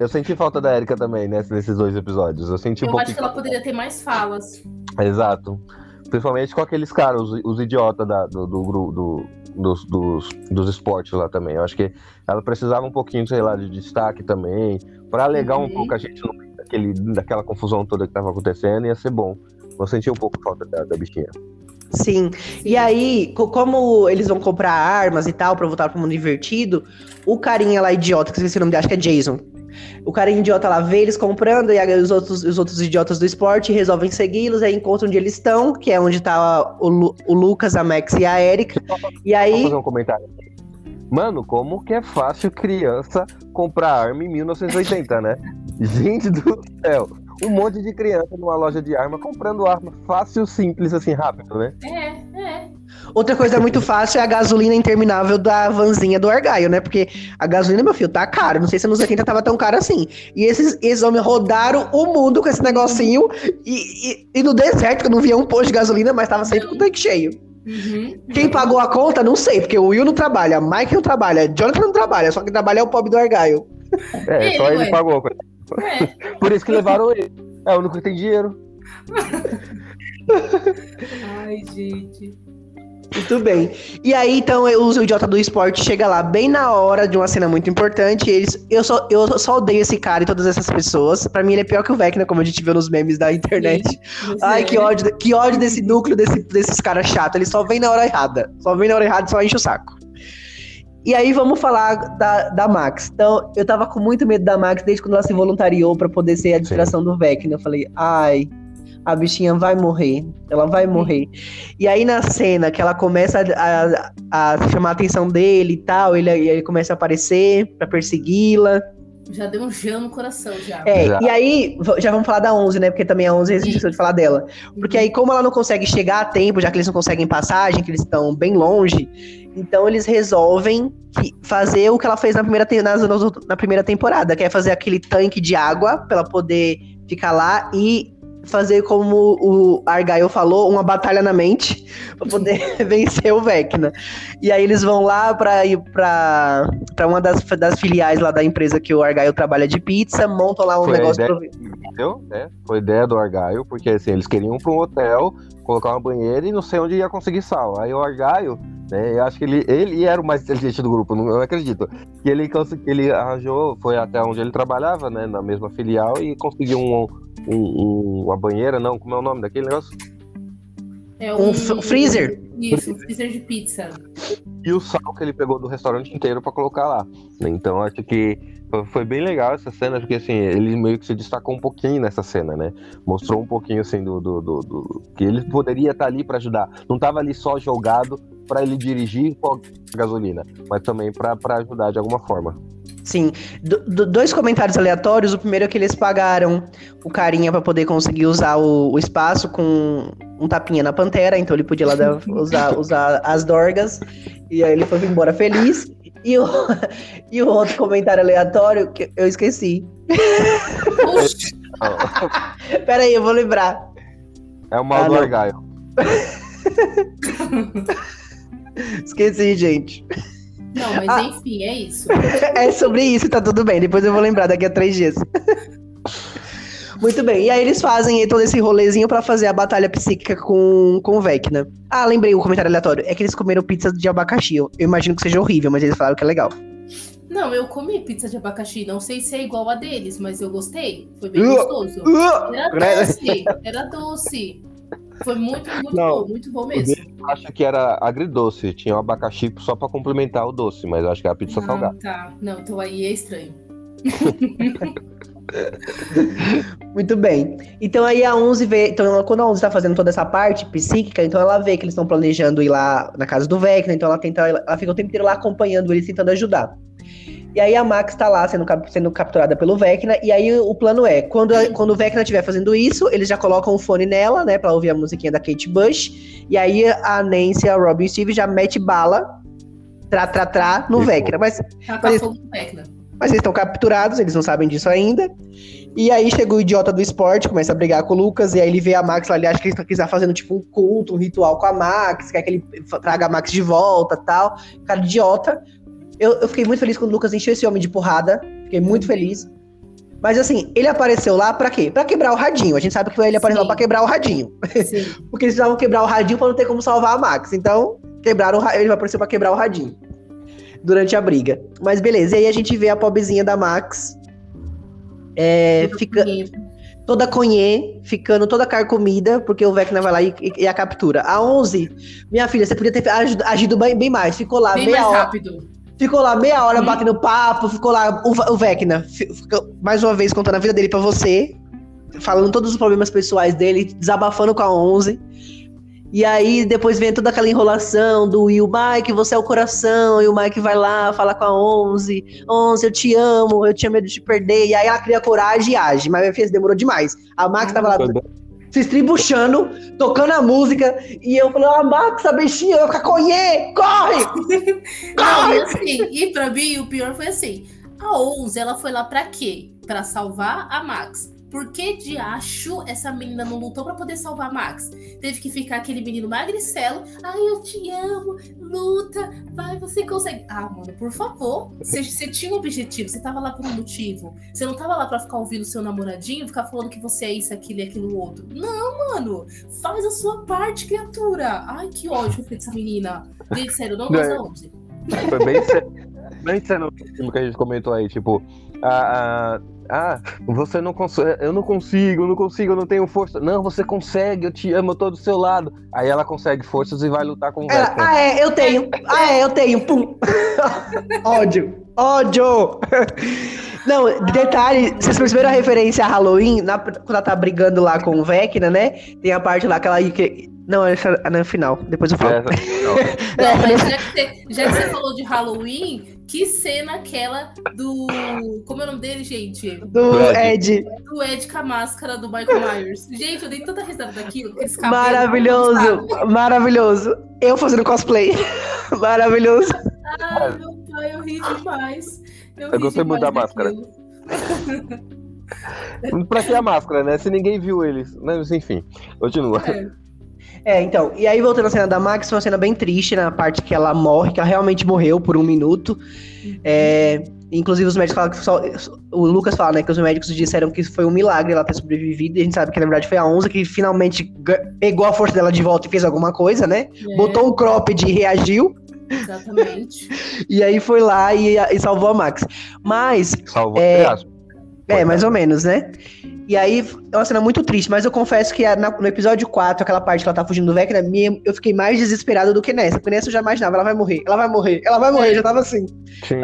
C: Eu senti falta da Erika também, né, nesses dois episódios. Eu senti um
B: Eu
C: pouco.
B: acho que ela poderia ter mais falas.
C: Exato. Principalmente com aqueles caras, os, os idiotas da- do, do, do- dos, dos, dos esportes lá também. Eu acho que ela precisava um pouquinho, sei lá, de destaque também. Pra alegar um
B: Uhum.
C: pouco a gente no meio daquele, daquela confusão toda que tava acontecendo, ia ser bom. Eu senti um pouco falta da, da bichinha.
A: Sim. E aí, co- como eles vão comprar armas e tal pra voltar pro mundo invertido, o carinha lá idiota, que eu esqueci o nome dele, acho que é Jason. O carinha idiota lá vê eles comprando, e os outros, os outros idiotas do esporte resolvem segui-los, aí encontram onde eles estão, que é onde tá o, Lu- o Lucas, a Max e a Erika. E
C: Vou
A: aí,
C: fazer um comentário. Mano, como que é fácil criança comprar arma em 1980, né? Gente do céu. Um monte de criança numa loja de arma comprando arma fácil, simples, assim, rápido, né?
B: É, é.
A: outra coisa muito fácil é a gasolina interminável da vanzinha do Argaio, né? Porque a gasolina, meu filho, tá cara. Não sei se nos 80 tava tão cara assim. E esses, esses homens rodaram o mundo com esse negocinho. E, e, e no deserto, que eu não via um posto de gasolina, mas tava sempre com o tanque cheio.
B: Uhum.
A: Quem pagou a conta, não sei, porque o Will não trabalha, a Mike não trabalha, a Jonathan não trabalha, só quem trabalha é o pobre do Argaio.
C: É,
B: Ele,
C: só ele
B: ué.
C: pagou.
B: É.
C: Por isso que levaram ele. É o único que tem dinheiro.
B: Ai, gente.
A: Muito bem. E aí, então, o idiota do esporte chega lá bem na hora de uma cena muito importante. e Eles, eu, só, eu só odeio esse cara e todas essas pessoas. Pra mim, ele é pior que o Vecna, como a gente viu nos memes da internet. Ai, que ódio, que ódio desse núcleo, desse, desses caras chatos. Eles só vêm na hora errada. Só vêm na hora errada e só enche o saco. E aí, vamos falar da, da Max. Então, eu tava com muito medo da Max desde quando ela se voluntariou pra poder ser a distração do Vecna. Eu falei, ai, a bichinha vai morrer. Ela vai morrer. E aí, na cena que ela começa a, a- a chamar a atenção dele e tal, ele, ele começa a aparecer pra persegui-la.
B: Já deu um gelo no coração, já.
A: É,
C: Já.
A: e aí, já vamos falar da 11, né? Porque também a 11 a gente esqueceu de falar dela. Porque aí, como ela não consegue chegar a tempo, já que eles não conseguem passagem, que eles estão bem longe, então eles resolvem que- fazer o que ela fez na primeira, nas- na primeira temporada, que é fazer aquele tanque de água pra ela poder ficar lá e fazer como o Argyle falou, uma batalha na mente pra poder vencer o Vecna. E aí eles vão lá pra ir pra, pra uma das, das filiais lá da empresa que o Argyle trabalha de pizza, montam lá um
C: Foi
A: negócio
C: ideia.
A: pro...
C: Entendeu? É, foi ideia do Argyle, porque assim, eles queriam ir pra um hotel, colocar uma banheira e não sei onde ia conseguir sal. Aí o Argyle, né, eu acho que ele, ele era o mais inteligente do grupo, não, eu acredito. Que ele, ele arranjou, foi até onde ele trabalhava, né, na mesma filial, e conseguiu um, um- um- uma banheira, não, como é o nome daquele negócio?
B: É
A: Um f- freezer.
B: Isso, um freezer de pizza.
C: E o sal que ele pegou do restaurante inteiro pra colocar lá. Então acho que foi- bem legal essa cena, porque assim, ele meio que se destacou um pouquinho nessa cena, né? Mostrou um pouquinho assim do, do, do- do- que ele poderia estar ali pra ajudar. Não tava ali só jogado pra ele dirigir com a gasolina, mas também pra ajudar de alguma forma.
A: Sim. Do- do- dois comentários aleatórios. O primeiro é que eles pagaram o carinha pra poder conseguir usar o, o espaço com um tapinha na pantera, então ele podia lá dar- usar, usar as dorgas. E aí ele foi embora feliz. E o, e o outro comentário aleatório que eu esqueci.
B: Oxi,
A: Pera aí, eu vou lembrar.
C: É o mal
A: Ah,
C: do. Argyle.
A: Esqueci, gente.
B: Não, mas
A: Ah.
B: enfim, é isso.
A: É sobre isso, tá tudo bem. Depois eu vou lembrar daqui a três dias. Muito bem. E aí eles fazem todo esse rolezinho pra fazer a batalha psíquica com, com o Vecna. Ah, lembrei o comentário aleatório. É que eles comeram pizza de abacaxi. Eu, eu imagino que seja horrível, mas eles falaram que é legal.
B: Não, eu comi pizza de abacaxi. Não sei se é igual a deles, mas eu gostei. Foi bem
A: Uh,
B: gostoso.
A: Uh!
B: Era
A: Credo.
B: doce. Era doce. Foi muito, muito
C: Não.
B: bom. Muito bom mesmo.
C: Acho que era agridoce, tinha o abacaxi só pra complementar o doce, mas eu acho que é a pizza
B: Ah,
C: salgada.
B: tá. Não, então aí é estranho.
A: Muito bem. Então aí a 11 vê. Então ela- quando a 11 tá fazendo toda essa parte psíquica, então ela vê que eles estão planejando ir lá na casa do Vecna. Então ela tenta. Ela fica o tempo inteiro lá acompanhando eles, tentando ajudar. E aí a Max tá lá sendo, cap- sendo capturada pelo Vecna. E aí o plano é: quando, a- quando o Vecna estiver fazendo isso, eles já colocam o fone nela, né? Pra ouvir a musiquinha da Kate Bush. E aí a Nancy, a Robin e o Steve já mete bala. Tra, tra, tra, no. Vecna. Mas Mas-
B: fogo no Vecna.
A: mas eles estão capturados, eles não sabem disso ainda. E aí chega o idiota do esporte, começa a brigar com o Lucas, e aí ele vê a Max lá, ele acha que ele está fazendo tipo um culto, um ritual com a Max, quer que ele traga a Max de volta tal. Cara idiota. Eu, eu fiquei muito feliz quando o Lucas encheu esse homem de porrada. Fiquei muito feliz. Mas assim, ele apareceu lá pra quê? Pra quebrar o radinho. A gente sabe que ele apareceu lá
B: Sim.
A: pra quebrar o radinho.
B: Sim.
A: Porque eles precisavam quebrar o radinho pra não ter como salvar a Max. Então, quebraram o ra- ele apareceu pra quebrar o radinho. Durante a briga. Mas beleza, e aí a gente vê a pobrezinha da Max. é, fica toda conhê, ficando toda carcomida, porque o Vecna vai lá e, e- e a captura. A 11, minha filha, você podia ter agi- agido bem, bem mais. Ficou lá
B: Bem
A: meia
B: mais
A: hora.
B: rápido.
A: Ficou lá meia hora batendo papo, ficou lá o, o Vecna, fi- ficou mais uma vez contando a vida dele pra você, falando todos os problemas pessoais dele, desabafando com a 11. E aí depois vem toda aquela enrolação do Will, Mike, você é o coração, e o Mike vai lá, fala com a 11, 11, eu te amo, eu tinha medo de te perder, e aí ela cria coragem e age, mas minha filha demorou demais. A Max tava lá se estribuchando, tocando a música, e eu falei, ah, Max, a bichinha vai ficar conhê, corre!
B: Não,
A: Corre!
B: e assim, e pra mim o pior foi assim: a 11 ela foi lá pra quê? Pra salvar a Max. Por que de acho essa menina não lutou pra poder salvar a Max? Teve que ficar aquele menino magricelo. Ai, eu te amo, luta, vai, você consegue. Ah, mano, por favor. Você, você tinha um objetivo, você tava lá por um motivo. Você não tava lá pra ficar ouvindo seu namoradinho, ficar falando que você é isso, aquilo e aquilo outro. Não, mano. Faz a sua parte, criatura. Ai, que ódio dessa menina. Gente, sério, não gosto da 11.
C: Foi bem sério. Bem sério o que a gente comentou aí, tipo, ah, ah, ah, você não consegue, eu não consigo, eu não consigo, eu não tenho força. Não, você consegue, eu te amo, eu tô do seu lado. Aí ela consegue forças e vai lutar com o
A: Ela,
C: Vecna.
A: ah, é, eu tenho. Ah, é, eu tenho. Pum. ódio. Ódio. Não, detalhe, vocês perceberam a referência a Halloween? Na- quando ela tá brigando lá com o Vecna, né? Tem a parte lá que ela. Que, não, essa é no final. Depois eu falo.
C: Essa- não.
B: Não, mas já que, você, já que você falou de Halloween, Que cena aquela do. Como é o nome dele, gente?
A: Do Ed.
B: Do Ed com a máscara do Michael Myers. Gente, eu dei tanta risada daquilo.
A: Maravilhoso, maravilhoso. Eu fazendo cosplay. Maravilhoso.
B: Ah, meu pai, eu ri demais. Eu,
C: Eu
B: ri
C: gostei muito da máscara. Pra que a máscara, né? Se ninguém viu eles. Mas enfim, continua.
B: É.
A: É, então, e aí voltando à cena da Max, foi uma cena bem triste, na parte que ela morre, que ela realmente morreu por um minuto. É, inclusive os médicos falam que só, o Lucas fala, né, que os médicos disseram que foi um milagre ela ter sobrevivido, e a gente sabe que na verdade foi a Onza que finalmente pegou a força dela de volta e fez alguma coisa, né?
B: É,
A: Botou um cropped e reagiu,
B: Exatamente.
A: e aí foi lá e, e salvou a Max. Mas
C: Salvou.
A: É. É, mais ou menos, né? E aí, é uma cena muito triste, mas eu confesso que na- no episódio 4, aquela parte que ela tá fugindo do Vecna, me- eu fiquei mais desesperado do que nessa. Porque nessa eu já imaginava, ela vai morrer, ela vai morrer, ela vai morrer, já tava assim.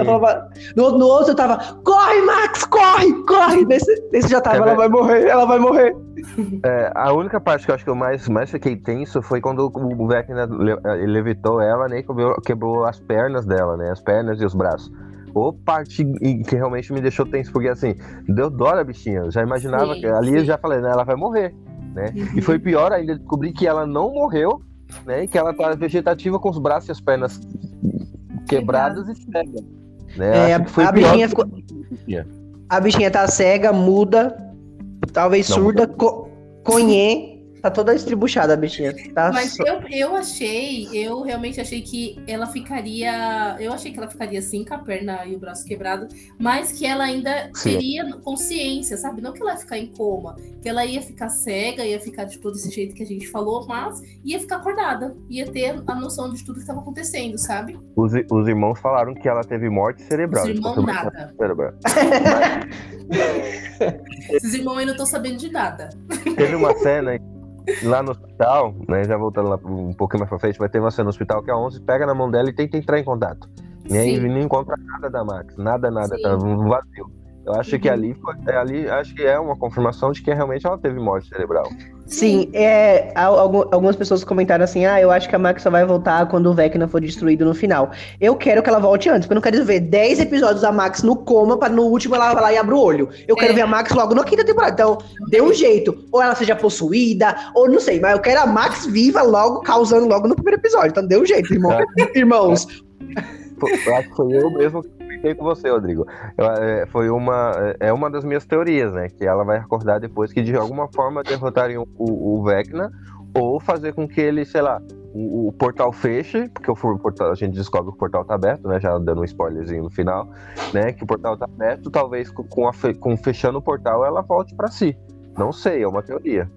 A: Falava- no, no outro eu tava, corre, Max, corre, corre! Nesse, nesse já tava,
C: É
A: ela vai morrer, ela vai morrer.
C: É, a única parte que eu acho que eu mais, mais fiquei tenso foi quando o Vecna levitou ela, né? E quebrou, quebrou as pernas dela, né? As pernas e os braços. Ou parte que realmente me deixou tenso, porque assim, deu dó da bichinha. Eu já imaginava
B: Sim,
C: que ali
B: sim.
C: eu já falei, né? Ela vai morrer, né? E foi pior ainda descobrir que ela não morreu, né? E que ela tá vegetativa com os braços e as pernas quebradas e cega. Né?
A: É, a
C: pior
A: bichinha ficou- A bichinha tá cega, muda, talvez
C: Não,
A: surda, co conhê, tá toda estribuchada a bichinha. Tá
B: Mas
A: só-
B: eu, eu achei, eu realmente achei que ela ficaria. Eu achei que ela ficaria assim, com a perna e o braço quebrado, mas que ela ainda
C: Sim.
B: teria consciência, sabe? Não que ela ia ficar em coma, que ela ia ficar cega, ia ficar tipo desse jeito que a gente falou, mas ia ficar acordada, ia ter a noção de tudo que estava acontecendo, sabe?
C: Os, os irmãos falaram que ela teve morte cerebral.
B: Os irmãos
C: Então,
B: nada.
C: cerebral.
B: Esses irmãos aí não estão sabendo de nada.
C: Teve uma cena lá no hospital, né? Já voltando lá um pouquinho mais pra frente, vai ter uma cena no hospital que a Onze pega na mão dela e tenta entrar em contato. E aí
B: Sim.
C: não encontra nada da Max, nada, nada,
B: Sim.
C: tá um vazio. Eu acho que
B: Uhum.
C: ali foi, é, ali acho que é uma confirmação de que realmente ela teve morte cerebral.
A: Sim, é, al- algu- algumas pessoas comentaram assim: ah, eu acho que a Max só vai voltar quando o Vecna for destruído no final. Eu quero que ela volte antes, porque eu não quero ver 10 episódios da Max no coma, pra no último ela vai lá e abre o olho. Eu quero
B: É.
A: ver a Max logo na quinta temporada. Então, dê um jeito. Ou ela seja possuída, ou não sei, mas eu quero a Max viva logo, causando logo no primeiro episódio. Então, dê um jeito, irmão. irmãos.
C: Pô, Eu acho que foi eu mesmo que comentei com você, Rodrigo. Eu, é, foi uma, é uma das minhas teorias, né? Que ela vai acordar depois que de alguma forma derrotarem o, o Vecna ou fazer com que ele, sei lá, o, o portal feche, porque o, portal, a gente descobre que o portal tá aberto, né? Já dando um spoilerzinho no final, né? Que o portal tá aberto, talvez com, com, a com fechando o portal ela volte pra si. Não sei, é uma teoria.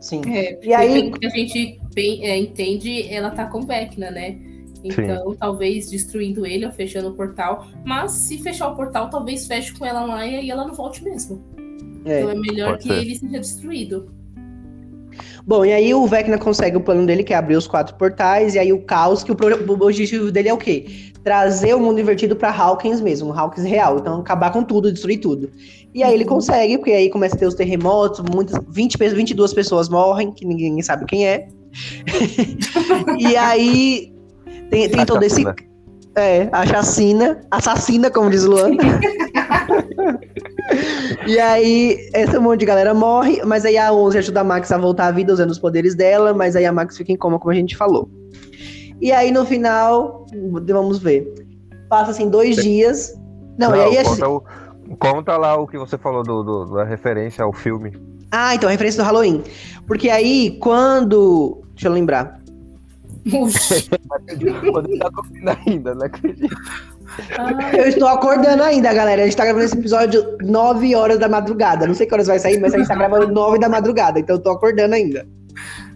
A: Sim.
B: É,
A: E aí-
B: pelo que a gente bem, é, entende, ela tá com Vecna, né? Então, talvez destruindo ele ou fechando o portal. Mas se fechar o portal, talvez feche com ela lá e aí ela não volte mesmo.
A: É.
B: Então é melhor
C: pode
B: que
C: ser.
B: ele seja destruído.
A: Bom, e aí o Vecna consegue o plano dele, que é abrir os quatro portais, e aí o caos, que o, pro- o objetivo dele é o quê? Trazer o mundo invertido pra Hawkins mesmo, Hawkins real. Então, acabar com tudo, destruir tudo. E aí ele consegue, porque aí começa a ter os terremotos, muitas, 20, pe- 22 pessoas morrem, que ninguém sabe quem é. e aí tem, tem
C: A
A: todo esse. É, a chacina, assassina, como diz Luan. e aí, esse monte de galera morre, mas aí a 11 ajuda a Max a voltar à vida usando os poderes dela, mas aí a Max fica em coma, como a gente falou. E aí, no final, vamos ver. Passa assim dois dias. Não, e aí assim.
C: conta, o- conta lá o que você falou do, do- da referência ao filme.
A: Ah, então, a referência do Halloween. Porque aí, quando. Deixa eu lembrar.
C: Quando tá dormindo ainda, não acredito.
B: Ah,
A: Eu estou acordando ainda, galera. A gente tá gravando esse episódio 9 horas da madrugada. Não sei que horas vai sair, mas a gente tá gravando 9 da madrugada, então eu tô acordando ainda.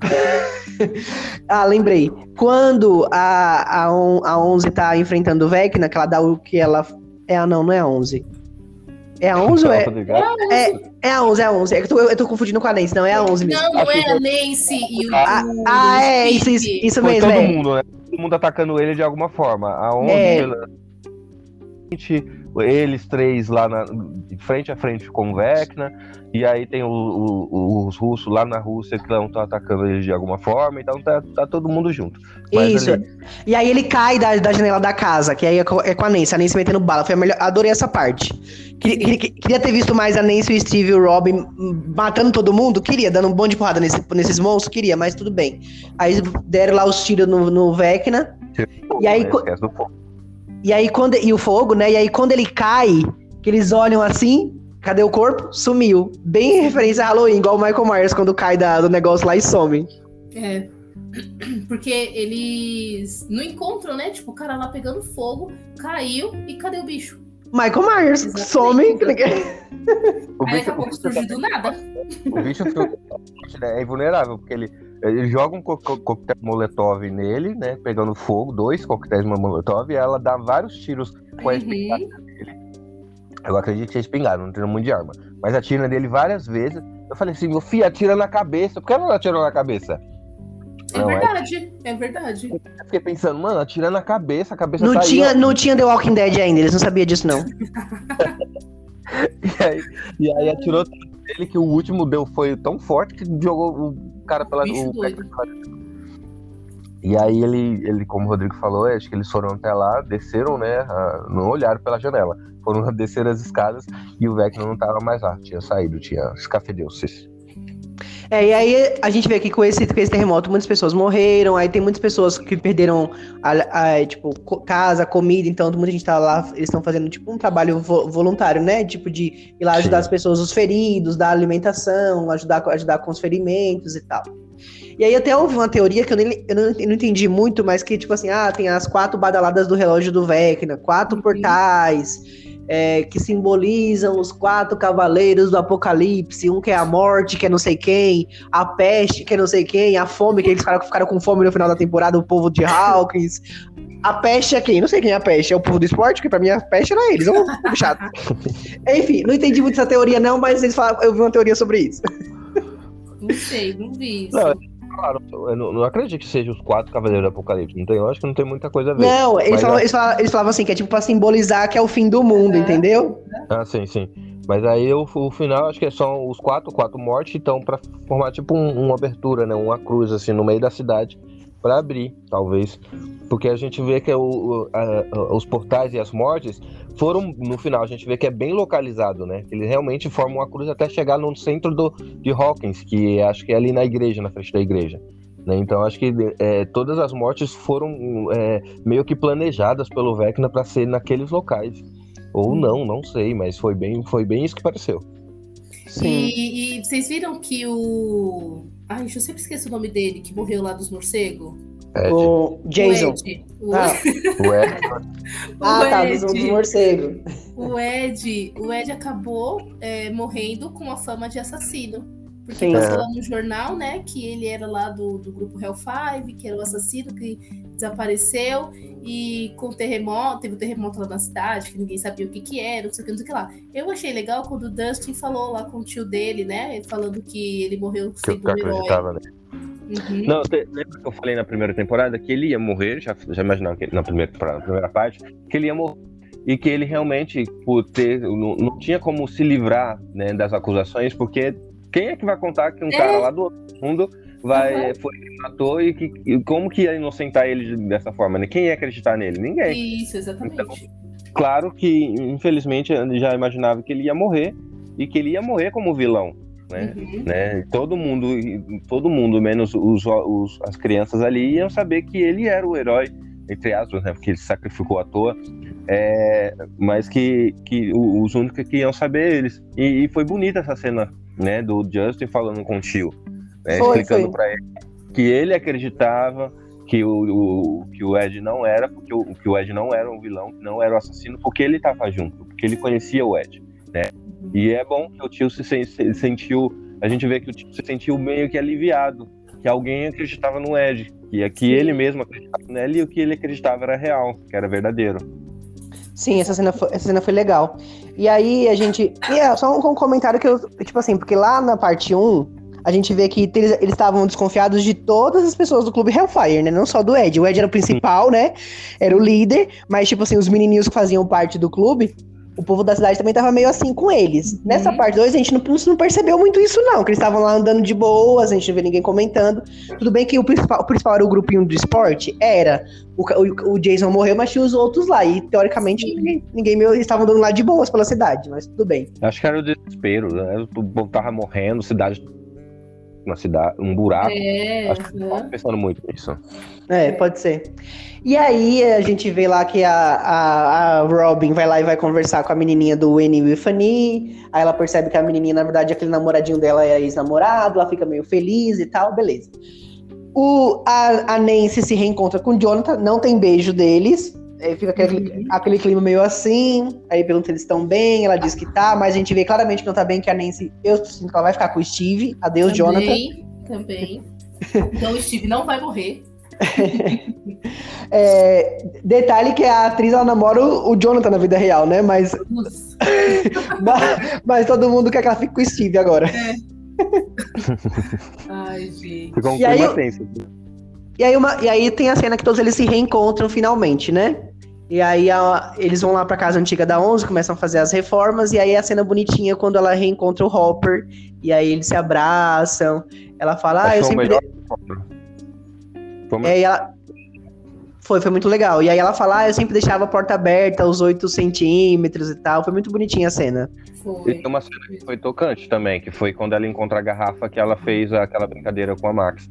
A: ah, lembrei. Quando a, a, on, a 11 tá enfrentando o Vecna, que ela dá o que ela. É a não, não é a 11. É a 11 ou é. É a 11, é a 11. É que eu tô, eu tô confundindo com a Nancy, não é a 11 mesmo.
B: não, não é a Nancy e o.
A: Ah,
B: o-
A: ah, é, isso, isso, isso
C: Foi
A: mesmo.
C: todo
A: É.
C: mundo, né? Todo mundo atacando ele de alguma forma. A 11,
A: É.
C: pela- eles três lá na, frente a frente com o Vecna, e aí tem o, o, os russos lá na Rússia que estão atacando eles de alguma forma, então tá, tá todo mundo junto.
A: Mas Isso. Ali... E aí ele cai da, da janela da casa, que aí é com, é com a Nancy, a Nancy metendo bala. Foi a melhor, adorei essa parte. Queria, queria, ter visto mais a Nancy, o Steve e o Robin matando todo mundo? Queria, dando um bom de porrada nesse, nesses monstros? Queria, mas tudo bem. Aí deram lá os tiros no, no Vecna. E aí, e aí quando e o fogo, né? E aí quando ele cai, que eles olham assim, cadê o corpo? Sumiu. Bem referência a Halloween, igual o Michael Myers quando cai da, do negócio lá e some.
B: É. Porque eles não encontram, né? Tipo, o cara lá pegando fogo, caiu e cadê o bicho?
A: Michael Myers, Exatamente. some.
B: O Aí bicho, daqui a pouco surgiu do nada.
C: O bicho é invulnerável, porque ele ele joga um co coquetel molotov nele, né? Pegando fogo, dois coquetéis molotov, e ela dá vários tiros com a uhum. espingarda dele. Eu acredito que seja espingarda, não tem muito de arma. Mas atira nele várias vezes. Eu falei assim, meu filho, atira na cabeça. Por que ela não atirou na cabeça?
B: É não, é verdade, é... é... verdade. Eu
C: fiquei pensando, mano, atira na cabeça, a cabeça
A: não
C: tá
A: tinha,
C: aí,
A: Não tinha The Walking Dead ainda, eles não sabiam disso, não.
C: e, aí, e aí atirou ele que o último deu foi tão forte que jogou cara pela. O, e aí ele, ele, como o Rodrigo falou, acho que eles foram até lá, desceram, né? Não olharam pela janela. Foram descer as escadas e o Vecna não tava mais lá, tinha saído, tinha escafedeu-se.
A: É, e aí a gente vê que com esse, com esse terremoto muitas pessoas morreram, aí tem muitas pessoas que perderam a, a tipo, casa, comida, então muita gente tá lá, eles estão fazendo tipo um trabalho vo voluntário, né? Tipo de ir lá ajudar Sim. as pessoas, os feridos, dar alimentação, ajudar, ajudar com os ferimentos e tal. E aí até houve uma teoria que eu, nem, eu, não, eu não entendi muito, mas que, tipo assim, ah, tem as quatro badaladas do relógio do Vecna, quatro portais é, que simbolizam os quatro cavaleiros do Apocalipse. Um que é a morte, que é não sei quem, a peste, que é não sei quem, a fome, que eles ficaram, ficaram com fome no final da temporada, o povo de Hawkins. A peste é quem? Não sei quem é a peste. É o povo do esporte, que pra mim a peste era eles. É um chato. Enfim, não entendi muito essa teoria, não, mas eles falaram, eu vi uma teoria sobre isso.
B: Não sei, não vi isso. Não,
C: claro, eu não, não, acredito que seja os quatro Cavaleiros do Apocalipse. Não tem, eu acho que não tem muita coisa a ver.
A: Não, eles, falavam, eles, falavam, eles, falavam, assim, que é tipo pra simbolizar que é o fim do mundo, entendeu?
C: Ah, sim, sim. Mas aí o, o final, acho que são os quatro, quatro mortes, então pra formar tipo um, uma abertura, né? Uma cruz, assim, no meio da cidade para abrir, talvez. Porque a gente vê que é o, a, os portais e as mortes foram, no final, a gente vê que é bem localizado, né? Eles realmente formam uma cruz até chegar no centro do, de Hawkins, que acho que é ali na igreja, na frente da igreja. Né? Então acho que é, todas as mortes foram é, meio que planejadas pelo Vecna para ser naqueles locais. Ou não, não sei, mas foi bem, foi bem isso que pareceu.
B: Sim. E, e vocês viram que o Ai, eu sempre esqueço o nome dele, que morreu lá dos morcegos.
A: O Jason.
B: O Ed. Ah.
A: o Ed. ah, tá, dos, dos morcegos.
B: O Ed, o Ed acabou é, morrendo com a fama de assassino. Porque Sim. passou lá no jornal, né, que ele era lá do, do grupo Hell Five, que era o assassino que desapareceu, e com o terremoto, teve um terremoto lá na cidade, que ninguém sabia o que que era, não sei o que, não sei o que lá. Eu achei legal quando o Dustin falou lá com o tio dele, né, falando que ele morreu
C: sem um herói. Né? Uhum. Não, lembra que eu falei na primeira temporada que ele ia morrer, já, já imaginava que na primeira, na primeira parte, que ele ia morrer e que ele realmente, por ter, não, não tinha como se livrar né, das acusações, porque quem é que vai contar que um é. cara lá do outro mundo vai, uhum. foi que matou e, que, e como que ia inocentar ele dessa forma? Né? Quem ia acreditar nele? Ninguém.
B: Isso, exatamente. Então,
C: claro que, infelizmente, ele já imaginava que ele ia morrer e que ele ia morrer como vilão. Né? Uhum. né? Todo mundo, todo mundo, menos os, os, as crianças ali, iam saber que ele era o herói, entre aspas, né? Porque ele sacrificou à toa. É, mas que, que os únicos que iam saber eles. E, e foi bonita essa cena né, do Justin falando com o tio, né, foi, explicando para ele que ele acreditava que o, o, que o Ed não era, porque o, que o Ed não era um vilão, que não era o assassino, porque ele estava junto, porque ele conhecia o Ed, né? E é bom que o tio se, se sentiu, a gente vê que o tio se sentiu meio que aliviado, que alguém acreditava no Ed, que aqui ele mesmo acreditava nele e o que ele acreditava era real, que era verdadeiro.
A: Sim, essa cena foi, essa cena foi legal. E aí a gente. E é só um, um, comentário que eu. Tipo assim, porque lá na parte 1, a gente vê que eles eles estavam desconfiados de todas as pessoas do clube Hellfire, né? Não só do Ed. O Ed era o principal, né? Era o líder, mas, tipo assim, os menininhos que faziam parte do clube, o povo da cidade também tava meio assim com eles. Nessa parte 2, a gente não, não percebeu muito isso, não. Que eles estavam lá andando de boas, a gente não vê ninguém comentando. Tudo bem que o principal, o principal era o grupinho do esporte? Era. O, o, o Jason morreu, mas tinha os outros lá. E teoricamente ninguém, ninguém meio, eles estavam andando lá de boas pela cidade, mas tudo bem.
C: Acho que era o desespero, né? O povo tava morrendo, cidade. Na cidade, um buraco.
B: É,
C: Acho que
B: aham.
C: pensando muito nisso.
A: É, pode ser. E aí a gente vê lá que a, a, a Robin vai lá e vai conversar com a menininha do Annie with Fanny. Aí ela percebe que a menininha, na verdade, aquele namoradinho dela é ex-namorado. Ela fica meio feliz e tal, beleza. O, a, a Nancy se reencontra com o Jonathan, não tem beijo deles. Aí fica aquele,
B: Uhum.
A: aquele clima meio assim. Aí pergunta se eles estão bem, ela diz que tá, mas a gente vê claramente que não tá bem, que a Nancy, eu sinto que ela vai ficar com o Steve. Adeus, Jonathan.
B: Também, também. Então o Steve não vai morrer.
A: É, detalhe que a atriz ela namora o, o Jonathan na vida real, né? Mas, mas, mas todo mundo quer que ela fique com o Steve agora.
B: Ai, gente.
C: Ficou um
A: E aí
C: tenso.
A: E aí, uma, e aí tem a cena que todos eles se reencontram finalmente, né? E aí a- eles vão lá pra casa antiga da 11, começam a fazer as reformas, e aí a cena bonitinha quando ela reencontra o Hopper, e aí eles se abraçam. Ela fala, ah, eu sempre.
C: melhor
A: É, e ela... Foi, foi muito legal. E aí ela fala, ah, eu sempre deixava a porta aberta, os 8 centímetros e tal. Foi muito bonitinha a cena.
C: E
B: Foi.
C: tem uma cena que foi tocante também, que foi quando ela encontra a garrafa que ela fez aquela brincadeira com a Max.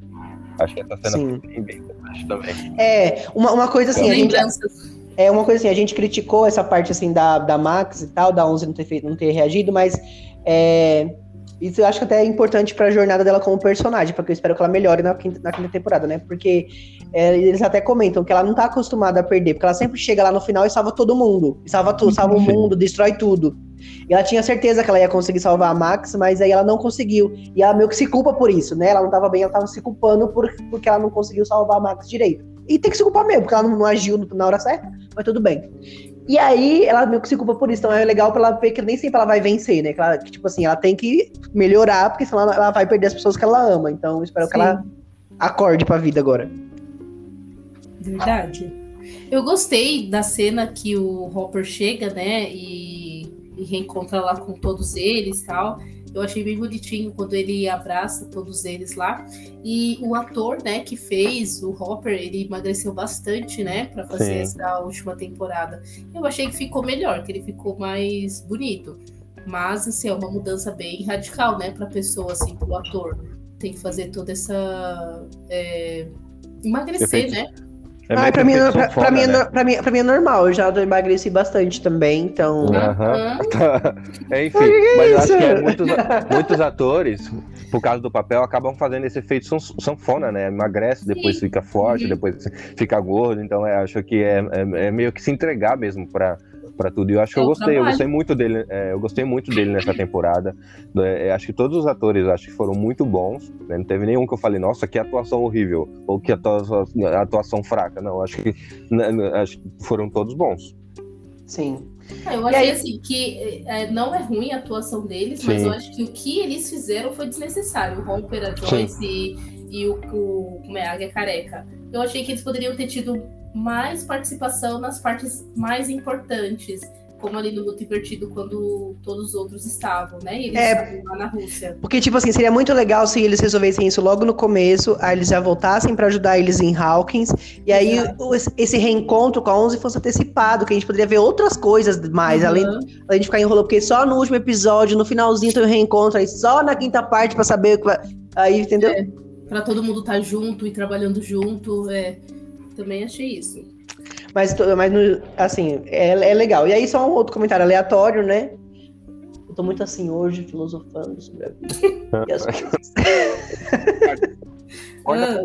C: Acho que essa cena
A: Sim.
C: foi bem tocante também.
A: É, uma, uma coisa assim, a gente,
B: Lembranças.
A: É uma coisa assim, a gente criticou essa parte assim da, da Max e tal, da 11 não ter, feito, não ter reagido, mas é, isso eu acho que até é importante pra jornada dela como personagem, porque eu espero que ela melhore na quinta, na quinta temporada, né? Porque é, eles até comentam que ela não tá acostumada a perder, porque ela sempre chega lá no final e salva todo mundo. Salva tudo, salva o mundo, destrói tudo. E ela tinha certeza que ela ia conseguir salvar a Max, mas aí ela não conseguiu. E ela meio que se culpa por isso, né? Ela não tava bem, ela tava se culpando por, porque ela não conseguiu salvar a Max direito. E tem que se culpar mesmo, porque ela não, não agiu na hora certa, mas tudo bem. E aí, ela meio que se culpa por isso. Então é legal pra ela ver que nem sempre ela vai vencer, né? Que, ela- que, tipo assim, ela tem que melhorar, porque senão ela, ela vai perder as pessoas que ela ama. Então eu espero que ela acorde pra vida agora.
B: Verdade. Eu gostei da cena que o Hopper chega, né, e, e reencontra lá com todos eles e tal. Eu achei bem bonitinho quando ele abraça todos eles lá. E o ator, né, que fez o Hopper, ele emagreceu bastante, né, para fazer
C: Sim.
B: essa última temporada. Eu achei que ficou melhor, que ele ficou mais bonito. Mas, assim, é uma mudança bem radical, né, pra pessoa, assim, pro ator. Tem que fazer toda essa. é, emagrecer,
C: Efeito-
B: né?
C: É
A: ah, pra, mim,
C: efeito
A: pra, mim é,
C: né?
A: pra, mim, pra mim é normal. Eu já emagreci bastante também, então.
C: Aham. É, Enfim,
A: Mas que que é
C: mas eu acho que é muitos, muitos atores, por causa do papel, acabam fazendo esse efeito san- sanfona, né? Emagrece, depois
B: Sim.
C: fica forte,
B: Uhum.
C: depois fica gordo. Então, eu acho que é, é, é meio que se entregar mesmo pra, pra tudo. E eu acho que
B: É
C: eu
B: o
C: gostei, eu gostei muito dele. é, eu gostei muito dele nessa temporada. É, acho que todos os atores acho que foram muito bons. né? Não teve nenhum que eu falei, nossa, que atuação horrível, ou que atuação, atuação fraca. Não, acho que, né, acho que foram todos bons.
A: Sim.
B: Ah, eu achei
A: aí-
B: assim que é, não é ruim a atuação deles, mas
C: Sim.
B: eu acho que o que eles fizeram foi desnecessário. O Romper, a Joyce e, e o, o como é, a Águia Careca. Eu achei que eles poderiam ter tido mais participação nas partes mais importantes, como ali no Luto Invertido, quando todos os outros estavam, né? E eles
A: É.
B: estavam lá na Rússia.
A: Porque, tipo assim, seria muito legal se eles resolvessem isso logo no começo, aí eles já voltassem pra ajudar eles em Hawkins, e aí esse reencontro com a 11 fosse antecipado, que a gente poderia ver outras coisas mais,
B: Uhum.
A: além a gente ficar enrolando, porque só no último episódio, no finalzinho tem o reencontro, aí só na quinta parte pra saber o que vai. Aí, entendeu?
B: É. Pra todo mundo estar junto e trabalhando junto. É. Também achei isso.
A: Mas, mas assim, é, é legal. E aí, só um outro comentário aleatório, né? Eu tô muito assim hoje, filosofando sobre a vida. e as coisas.
B: Ah.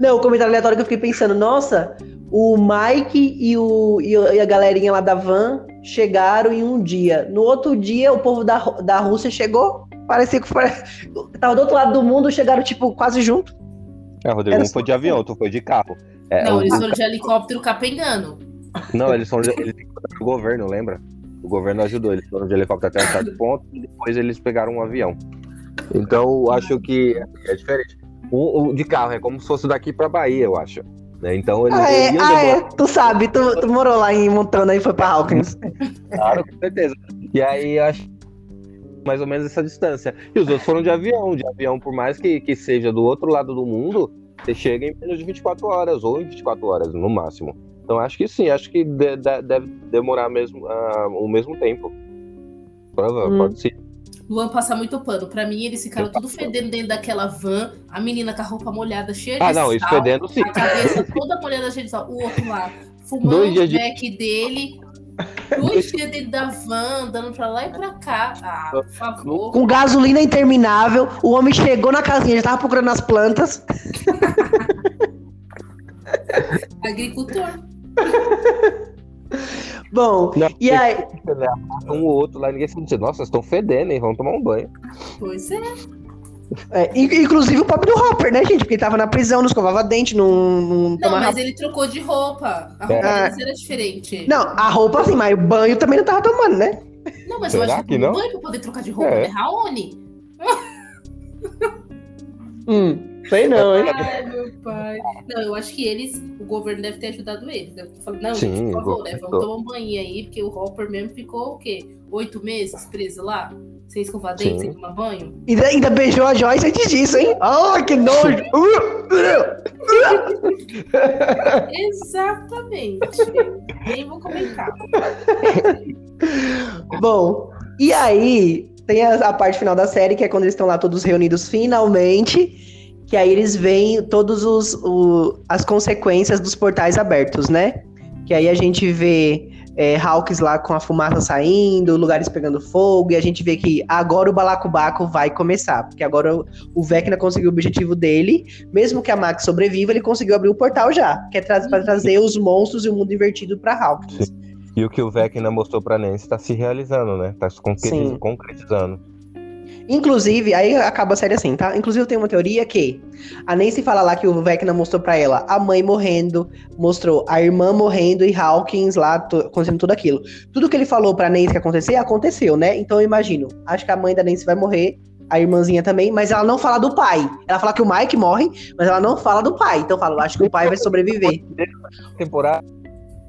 A: Não, o comentário aleatório que eu fiquei pensando, nossa, o Mike e, o, e a galerinha lá da van chegaram em um dia. No outro dia, o povo da, da Rússia chegou. Parecia que foi, tava do outro lado do mundo, chegaram, tipo, quase junto.
C: É, Rodrigo,
A: Era
C: um foi de avião, outro foi de carro. É,
B: não, eles foram de helicóptero capengando.
C: Não, eles foram de, eles encontraram o governo, lembra? O governo ajudou, eles foram de helicóptero até um certo ponto e depois eles pegaram um avião. Então, acho que é diferente. O, o de carro é como se fosse daqui pra Bahia, eu acho. Né? Então, eles
A: Ah, é, ah,
C: demorar-
A: é. Tu sabe, tu, tu morou lá em Montana e foi pra Hawkins.
C: Claro, com certeza. E aí eu acho mais ou menos essa distância. E os outros foram de avião. De avião, por mais que, que seja do outro lado do mundo, você chega em menos de 24 horas, ou em 24 horas, no máximo. Então acho que sim, acho que de- de- deve demorar mesmo ah, o mesmo tempo. Prova,
A: Hum.
C: Pode ser.
B: Luan passa muito pano. Pra mim, eles ficaram tudo fedendo dentro daquela van. A menina com a roupa molhada, cheia de
C: Ah, não, isso
B: sal.
C: fedendo sim.
B: A cabeça toda molhada, cheia de sal. O outro lá, fumando
C: Dois
B: o
C: de-
B: dele. Dois dias dentro da van, andando pra lá e pra cá. Ah, por favor.
A: Com gasolina interminável, o homem chegou na casinha, já tava procurando as plantas.
B: Agricultor.
A: Bom,
C: Não,
A: e aí.
C: né, Um ou outro lá, ninguém se diz, nossa, estão fedendo, hein? Vamos tomar um banho.
B: Pois é.
A: É, in- inclusive o pobre do Hopper, né, gente? Porque ele tava na prisão, não escovava dente, não, não
B: Não,
A: tomava.
B: mas ele trocou de roupa. A roupa
A: É.
B: deles era diferente.
A: Não, a roupa assim, mas o banho também não tava tomando, né?
B: Não, mas eu
C: Será
B: acho que,
C: que não?
B: banho pra poder trocar de roupa
C: É.
B: é Raoni.
A: Hum, sei não, hein?
B: Ai, meu pai. Não, eu acho que eles, o governo deve ter ajudado eles. Deve ter falado, não,
C: Sim,
B: gente, por favor, né, vamos tomar um banho aí, porque o Hopper mesmo ficou o quê? Oito meses preso lá? Sem escovar dente, sem tomar banho?
A: Ainda, ainda beijou a Joyce antes disso, hein? Ai, que nojo!
B: Exatamente. Nem vou comentar.
A: Bom, e aí tem a, a parte final da série, que é quando eles estão lá todos reunidos finalmente, que aí eles veem todos os o- as consequências dos portais abertos, né? Que aí a gente vê é, Hawks lá com a fumaça saindo, lugares pegando fogo, e a gente vê que agora o balacobaco vai começar, porque agora o, o Vecna conseguiu o objetivo dele, mesmo que a Max sobreviva, ele conseguiu abrir o portal já, que é tra pra trazer os monstros e o mundo invertido pra Hawkins.
C: E o que o Vecna mostrou pra Nancy tá se realizando, né? Tá se concretiz-
A: Sim.
C: concretizando.
A: Inclusive, aí acaba a série assim, tá? Inclusive, eu tenho uma teoria que a Nancy fala lá que o Vecna mostrou pra ela a mãe morrendo, mostrou a irmã morrendo e Hawkins lá acontecendo tudo aquilo. Tudo que ele falou pra Nancy que acontecer, aconteceu, né? Então eu imagino, acho que a mãe da Nancy vai morrer, a irmãzinha também, mas ela não fala do pai. Ela fala que o Mike morre, mas ela não fala do pai. Então eu falo, acho que o pai vai sobreviver.
C: Temporada.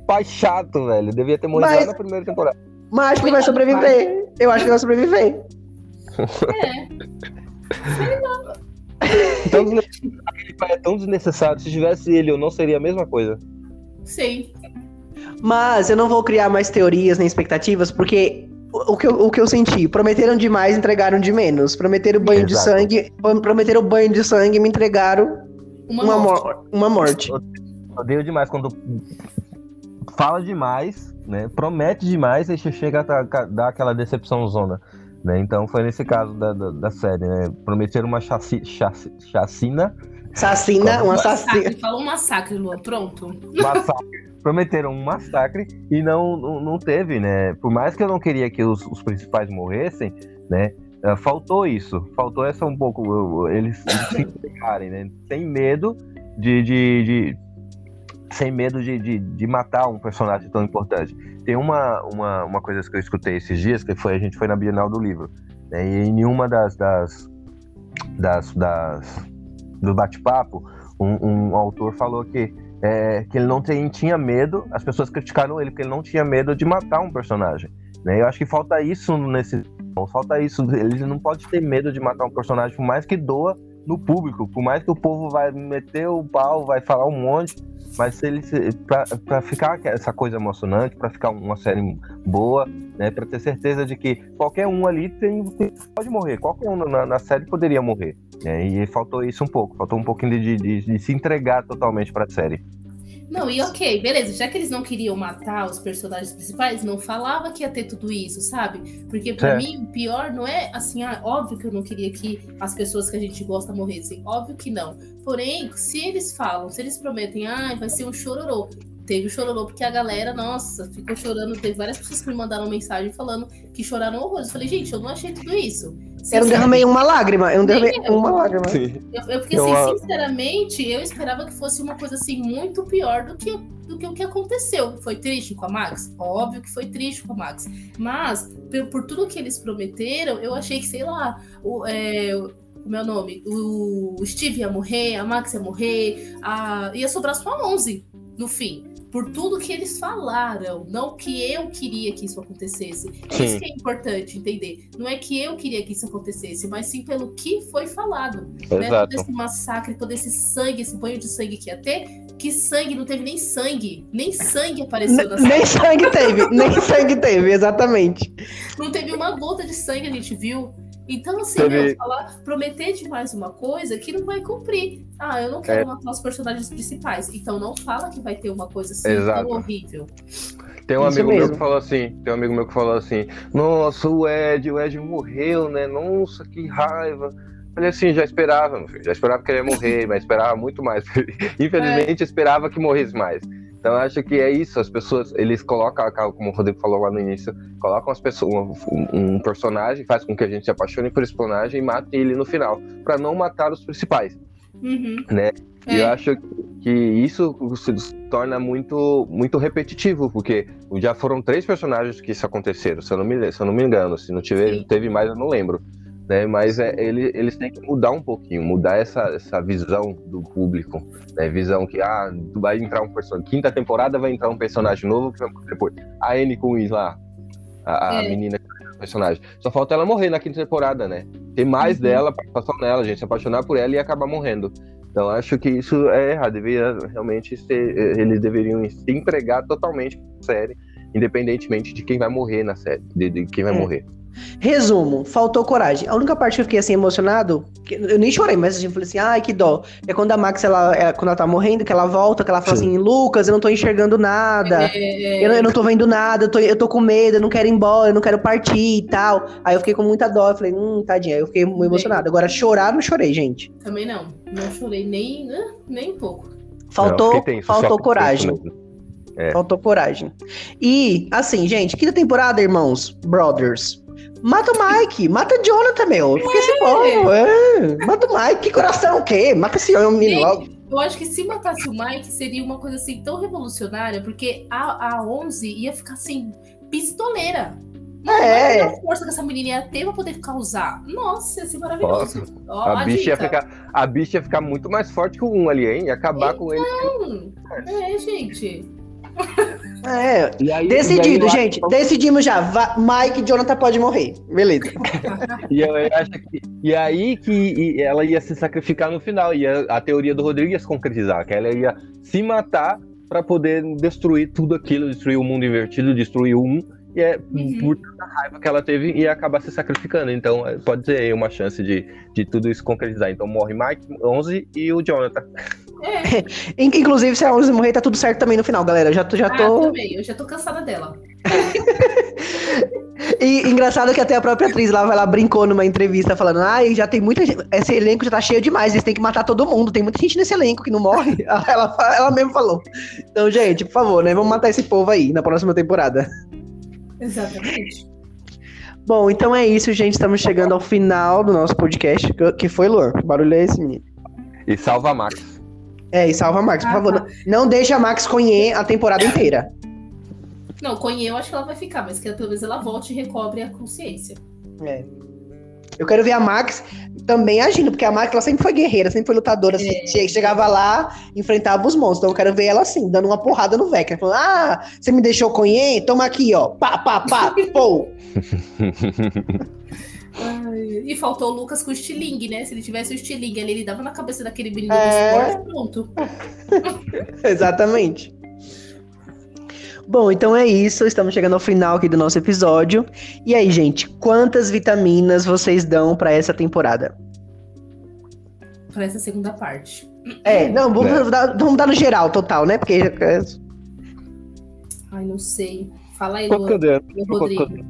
C: Pai chato, velho. Devia ter morrido
A: Mas-
C: na primeira temporada.
A: Mas acho que vai sobreviver. Eu acho que vai sobreviver.
B: É.
C: Tão desnecessário. Aquele pai é tão desnecessário. Se tivesse ele, eu não seria a mesma coisa.
B: Sim.
A: Mas eu não vou criar mais teorias nem expectativas, porque o que, eu, o que eu senti, prometeram demais, entregaram de menos. Prometeram banho de
C: Exato.
A: sangue, prometeram banho de sangue e me entregaram
B: Uma,
A: uma,
B: morte.
A: mor- uma morte.
C: Odeio demais quando fala demais, né? Promete demais e chega a dar aquela decepção zona. Né? Então foi nesse caso da, da, da série, né? Prometeram uma chaci, chaci, chacina,
A: Assassina, um assassino.
B: Massacre. Fala um massacre, Luan. Pronto.
C: massacre. Prometeram um massacre e não, não, não teve, né? Por mais que eu não queria que os, os principais morressem, né? eh, Faltou isso, faltou essa um pouco, eles, eles se entregarem, né? Sem medo de, de, de- sem medo de, de, de matar um personagem tão importante. Tem uma, uma, uma coisa que eu escutei esses dias, que foi a gente foi na Bienal do Livro, né? E em uma das das, das, das do bate-papo, um, um autor falou que é, que ele não tem, tinha medo, as pessoas criticaram ele porque ele não tinha medo de matar um personagem. Né? Eu acho que falta isso nesse. Falta isso. Ele não pode ter medo de matar um personagem, por mais que doa no público, por mais que o povo vai meter o pau, vai falar um monte, mas se ele pra ficar essa coisa emocionante, pra ficar uma série boa, né, para ter certeza de que qualquer um ali tem, pode morrer, qualquer um na, na série poderia morrer. né, e faltou isso um pouco, faltou um pouquinho de, de- de se entregar totalmente pra série.
B: Não, e ok, beleza. Já que eles não queriam matar os personagens principais, não falava que ia ter tudo isso, sabe? Porque pra
C: É.
B: mim, o pior não é assim, ah, óbvio que eu não queria que as pessoas que a gente gosta morressem. Óbvio que não. Porém, se eles falam, se eles prometem, ah, vai ser um chororô. Teve o chororô porque a galera, nossa, ficou chorando. Teve várias pessoas que me mandaram mensagem falando que choraram horrores. Eu falei, gente, eu não achei tudo isso.
A: Eu não derramei uma lágrima. Eu não derramei
B: eu.
A: uma lágrima.
B: Eu, eu porque,
C: Eu,
B: assim, sinceramente, eu esperava que fosse uma coisa assim muito pior do que, do que o que aconteceu. Foi triste com a Max? Óbvio que foi triste com a Max. Mas, por, por tudo que eles prometeram, eu achei que, sei lá, o, é, o meu nome, o Steve ia morrer, a Max ia morrer, a, ia sobrar só a 11 no fim. Por tudo que eles falaram, não que eu queria que isso acontecesse. É
C: Sim.
B: Isso que é importante entender. Não é que eu queria que isso acontecesse, mas sim pelo que foi falado né, todo
C: Exato.
B: esse massacre, todo esse sangue, esse banho de sangue que ia ter, que sangue, não teve nem sangue, nem sangue apareceu na
A: Nem sangue teve, nem sangue teve, exatamente.
B: Não teve uma gota de sangue, a gente viu. Então, assim,
C: Teve-
B: meu, falar, prometer demais uma coisa que não vai cumprir. Ah, eu não quero
C: É.
B: matar os personagens principais. Então não fala que vai ter uma coisa assim
C: Exato.
B: tão horrível.
C: Tem um
A: Isso
C: amigo meu
A: mesmo.
C: que falou assim, tem um amigo meu que falou assim, nossa, o Ed, o Ed morreu, né? Nossa, que raiva. Falei assim, já esperava, meu filho, já esperava que ele ia morrer, mas esperava muito mais. Infelizmente,
B: É.
C: esperava que morresse mais. Então, eu acho que é isso, as pessoas, eles colocam, como o Rodrigo falou lá no início, colocam as pessoas, um, um personagem, faz com que a gente se apaixone por esse personagem e mate ele no final, pra não matar os principais.
B: Uhum.
C: Né? E eu
B: É.
C: acho que isso se torna muito, muito repetitivo, porque já foram três personagens que isso aconteceram, se eu não me, se eu não me engano. Se não tiver,
B: Sim.
C: teve mais, eu não lembro. Né? Mas é, ele, eles têm que mudar um pouquinho, mudar essa, essa visão do público. Né? Visão que, ah, vai entrar um personagem. Quinta temporada vai entrar um personagem novo que vai depois. A Anne Queen lá, a, a
B: É.
C: menina que é personagem. Só falta ela morrer na quinta temporada, né? Ter mais
B: Uhum.
C: dela, passar nela, gente, se apaixonar por ela e acabar morrendo. Então acho que isso é errado. Deveria realmente ser. eh, Eles deveriam se entregar totalmente pra série, independentemente de quem vai morrer na série, de, de quem vai
A: É.
C: morrer.
A: Resumo, faltou coragem. A única parte que eu fiquei assim emocionado, que eu nem chorei, mas assim, eu falei assim, ai, que dó. É quando a Max, ela, é, quando ela tá morrendo, que ela volta, que ela fala
C: Sim.
A: assim, Lucas, eu não tô enxergando nada.
B: É,
A: Eu, não- eu não tô vendo nada, eu tô, eu tô com medo, eu não quero ir embora, eu não quero partir e tal. Aí eu fiquei com muita dó, eu falei, hum, tadinha. Aí eu fiquei muito emocionado. Agora, chorar, não chorei, gente.
B: Também não. Não chorei nem, né, nem um pouco.
A: Faltou,
C: Não, tenso,
A: faltou coragem.
C: É.
A: Faltou coragem. E, assim, gente, quinta temporada, irmãos, brothers. Mata o Mike, mata o Jonathan, meu. Fica esse povo, é. Mata o Mike, que coração o quê? Mata esse homem
B: Gente,
A: logo.
B: Eu acho que se matasse o Mike seria uma coisa assim tão revolucionária, porque a, a 11 ia ficar assim, pistoleira. Não,
A: É.
B: a força que essa menina ia ter pra poder ficar usar. Nossa, ia ser maravilhoso. Ó,
C: A bicha, ia ficar, a bicha ia ficar muito mais forte que o um ali, hein? Ia acabar com ele.
B: Hum, É, gente.
A: É,
C: E aí,
A: decidido,
C: aí eu
A: gente. Decidimos já. Va- Mike e Jonathan pode morrer. Beleza.
C: E eu acho que e aí que e ela ia se sacrificar no final, e a, a teoria do Rodrigo ia se concretizar, que ela ia se matar pra poder destruir tudo aquilo, destruir o mundo invertido, destruir o um, e é
B: Uhum.
C: por tanta raiva que ela teve ia acabar se sacrificando. Então é, pode ser aí uma chance de, de tudo isso concretizar. Então morre Mike, 11 e o Jonathan.
B: É,
A: In- Inclusive, se a 11 morrer, tá tudo certo também no final, galera. Já, tô- já
B: ah,
A: tô.
B: também. Eu já tô cansada dela.
A: E engraçado que até a própria atriz lá, ela brincou numa entrevista falando: ai, já tem muita gente. Esse elenco já tá cheio demais, eles têm que matar todo mundo. Tem muita gente nesse elenco que não morre. Ela, ela mesmo falou. Então, gente, por favor, né? Vamos matar esse povo aí na próxima temporada.
B: Exatamente.
A: Bom, então é isso, gente. Estamos chegando ao final do nosso podcast. Que- foi, Lor? Que barulho é esse, menino?
C: E salva a Max.
A: É, e salva a Max, por
B: Ah,
A: favor.
B: tá.
A: Não, não deixa a Max conhecer a temporada inteira.
B: Não, Conhe eu acho que ela vai ficar, mas que pelo menos ela volte e recobre a consciência.
A: É. Eu quero ver a Max também agindo, porque a Max ela sempre foi guerreira, sempre foi lutadora. assim,
B: É.
A: che- Chegava lá, enfrentava os monstros. Então eu quero ver ela assim, dando uma porrada no Vecna. Falando, ah, você me deixou conhecer? Toma aqui, ó. Pá, pá, pá, pô.
B: Ai, e faltou o Lucas com o estilingue, né? Se ele tivesse o estilingue ali, ele dava na cabeça daquele menino
A: É.
B: do esporte, pronto.
A: Exatamente. Bom, então é isso. Estamos chegando ao final aqui do nosso episódio. E aí, gente, quantas vitaminas vocês dão pra essa temporada?
B: Pra essa segunda parte.
A: É, não, vamos,
C: É.
A: Dar, vamos dar no geral, total, né? Porque é,
B: Ai, não sei. Fala aí,
C: Quanto que eu
B: Lu.
C: dei?
B: Lu
C: Quanto que eu
B: Rodrigo.
C: dei?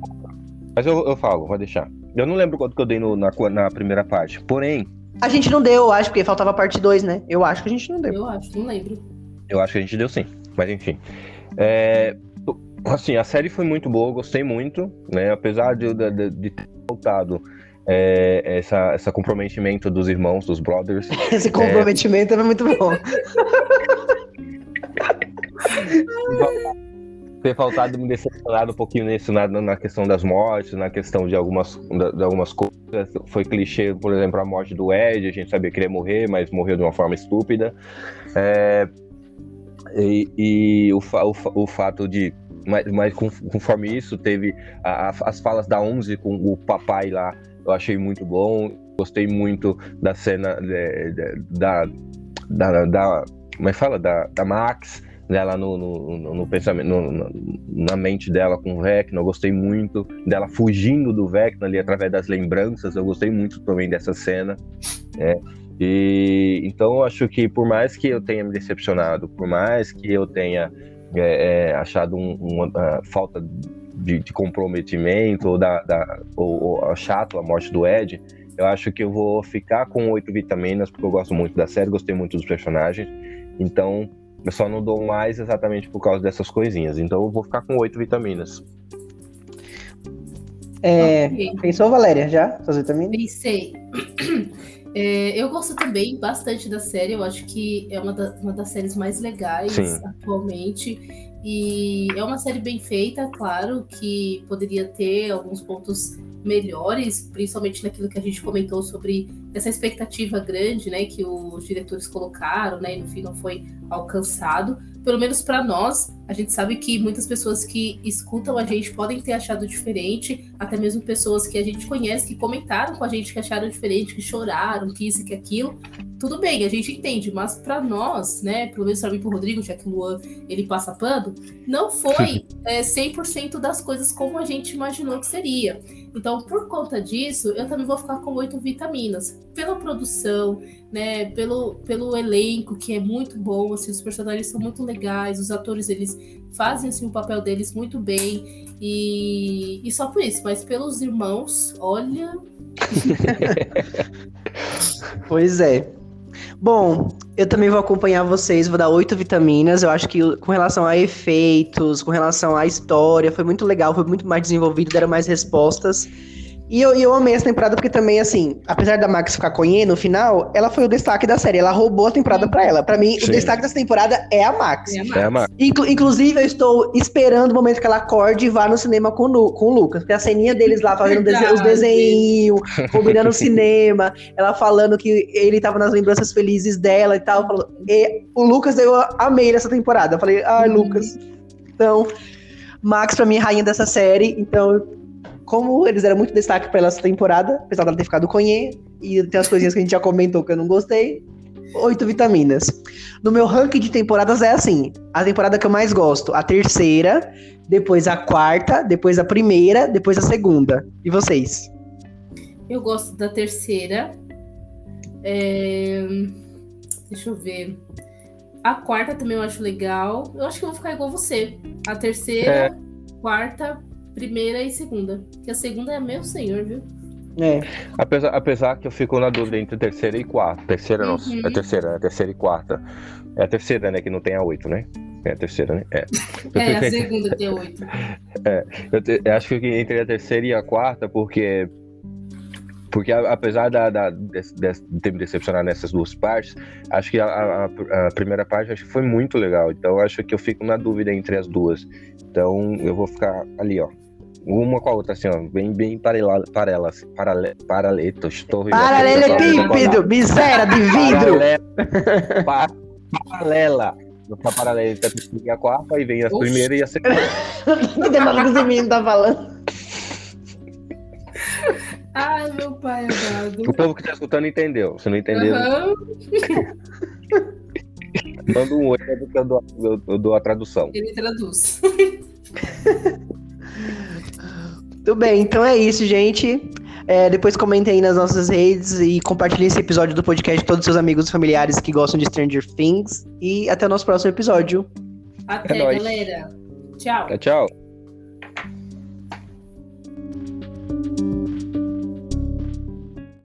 C: Mas eu, eu falo, vou deixar. Eu não lembro quanto que eu dei no- na, na primeira parte. Porém,
A: a gente não deu, eu acho, porque faltava a parte 2, né? Eu acho que a gente não deu.
B: Eu acho, não lembro.
C: Eu acho que a gente deu sim, mas enfim. É, assim, a série foi muito boa, gostei muito, né? Apesar de, de, de ter voltado é, essa, esse comprometimento dos irmãos, dos brothers.
A: Esse comprometimento é, é muito bom.
C: ter faltado me decepcionado um pouquinho nisso, na, na questão das mortes, na questão de algumas, de algumas coisas. Foi clichê, por exemplo, a morte do Ed, a gente sabia que ele ia morrer, mas morreu de uma forma estúpida. É, e, e o, o, o, fato de. Mas, mas conforme isso, teve a, a, as falas da Onze com o papai lá, eu achei muito bom. Gostei muito da cena de, de, da, da, da. Como é fala? Da, da Max dela no, no, no pensamento, no, na mente dela com o Vecna. Eu gostei muito dela fugindo do Vecna ali através das lembranças. Eu gostei muito também dessa cena. É. E então eu acho que por mais que eu tenha me decepcionado, por mais que eu tenha é, é, achado um, uma, uma falta de, de, comprometimento ou, da, da ou, ou chato a morte do Ed, eu acho que eu vou ficar com oito vitaminas porque eu gosto muito da série, gostei muito dos personagens. Então eu só não dou mais exatamente por causa dessas coisinhas. Então eu vou ficar com oito vitaminas.
A: É, Pensou, Valéria, já? Suas vitaminas?
B: Pensei. É, eu gosto também bastante da série. Eu acho que é uma, da, uma das séries mais legais Sim. atualmente. E é uma série bem feita, claro, que poderia ter alguns pontos melhores, principalmente naquilo que a gente comentou sobre essa expectativa grande, né, que os diretores colocaram, né, e no fim não foi alcançado. Pelo menos para nós, a gente sabe que muitas pessoas que escutam a gente podem ter achado diferente, até mesmo pessoas que a gente conhece que comentaram com a gente que acharam diferente, que choraram, que isso e que aquilo. Tudo bem, a gente entende, mas para nós, né, pelo menos para mim e pro Rodrigo, já que o Luan ele passa pano, não foi é, 100% das coisas como a gente imaginou que seria. Então, por conta disso, eu também vou ficar com oito vitaminas. Pela produção, né, pelo, pelo elenco, que é muito bom, assim, os personagens são muito legais, os atores, eles fazem, assim, o papel deles muito bem, e, e só por isso, mas pelos irmãos, olha...
A: pois é. Bom, eu também vou acompanhar vocês, vou dar oito vitaminas. Eu acho que com relação a efeitos, com relação à história, foi muito legal, foi muito mais desenvolvido, deram mais respostas. E eu, eu amei essa temporada porque também, assim, apesar da Max ficar com no final, ela foi o destaque da série. Ela roubou a temporada pra ela. Pra mim, Sim. o destaque dessa temporada é a Max. É a Max. É a Max. Inclu inclusive, eu estou esperando o momento que ela acorde e vá no cinema com, com o Lucas. Porque a ceninha deles lá fazendo os desenhos, combinando o cinema, ela falando que ele tava nas lembranças felizes dela e tal. E o Lucas, eu amei nessa temporada. Eu falei, ai, uhum. Lucas. Então, Max, pra mim, é rainha dessa série. Então, como eles eram muito destaque para essa temporada, apesar dela ter ficado com E, e tem as coisinhas que a gente já comentou que eu não gostei, oito vitaminas. No meu ranking de temporadas é assim: a temporada que eu mais gosto, a terceira, depois a quarta, depois a primeira, depois a segunda. E vocês?
B: Eu gosto da terceira. É... Deixa eu ver. A quarta também eu acho legal. Eu acho que eu vou ficar igual você. A terceira, é. quarta, primeira e segunda. Que a segunda é meu senhor, viu?
A: É.
C: Apesar, apesar que eu fico na dúvida entre terceira e quarta. Terceira não, uhum. é terceira, é terceira e quarta. É a terceira, né? Que não tem a oito, né? É a terceira, né? É.
B: É, a segunda tem oito.
C: É. Eu, te, eu, acho que entre a terceira e a quarta, porque. Porque apesar da, da de, de, ter me decepcionado nessas duas partes, acho que a, a, a, primeira parte acho que foi muito legal. Então acho que eu fico na dúvida entre as duas. Então eu vou ficar ali, ó uma com a outra, assim, ó, bem, bem paralelas, paralelas, parale, paraletos, torre.
A: Paralelepípedo, miséria de vidro.
C: Paralela. paralela. Tá paralela entre a quarta e vem a primeira e a segunda.
A: que demônio que menino tá falando?
B: Ai, meu pai amado.
C: O povo que tá escutando entendeu. Se não entendeu. Uhum. Manda um oi que eu dou, eu dou a tradução.
B: Ele traduz.
A: Tudo bem, então é isso, gente. É, depois comentem aí nas nossas redes e compartilhem esse episódio do podcast com todos os seus amigos e familiares que gostam de Stranger Things. E até o nosso próximo episódio.
B: Até, é galera. Tchau.
C: Tchau.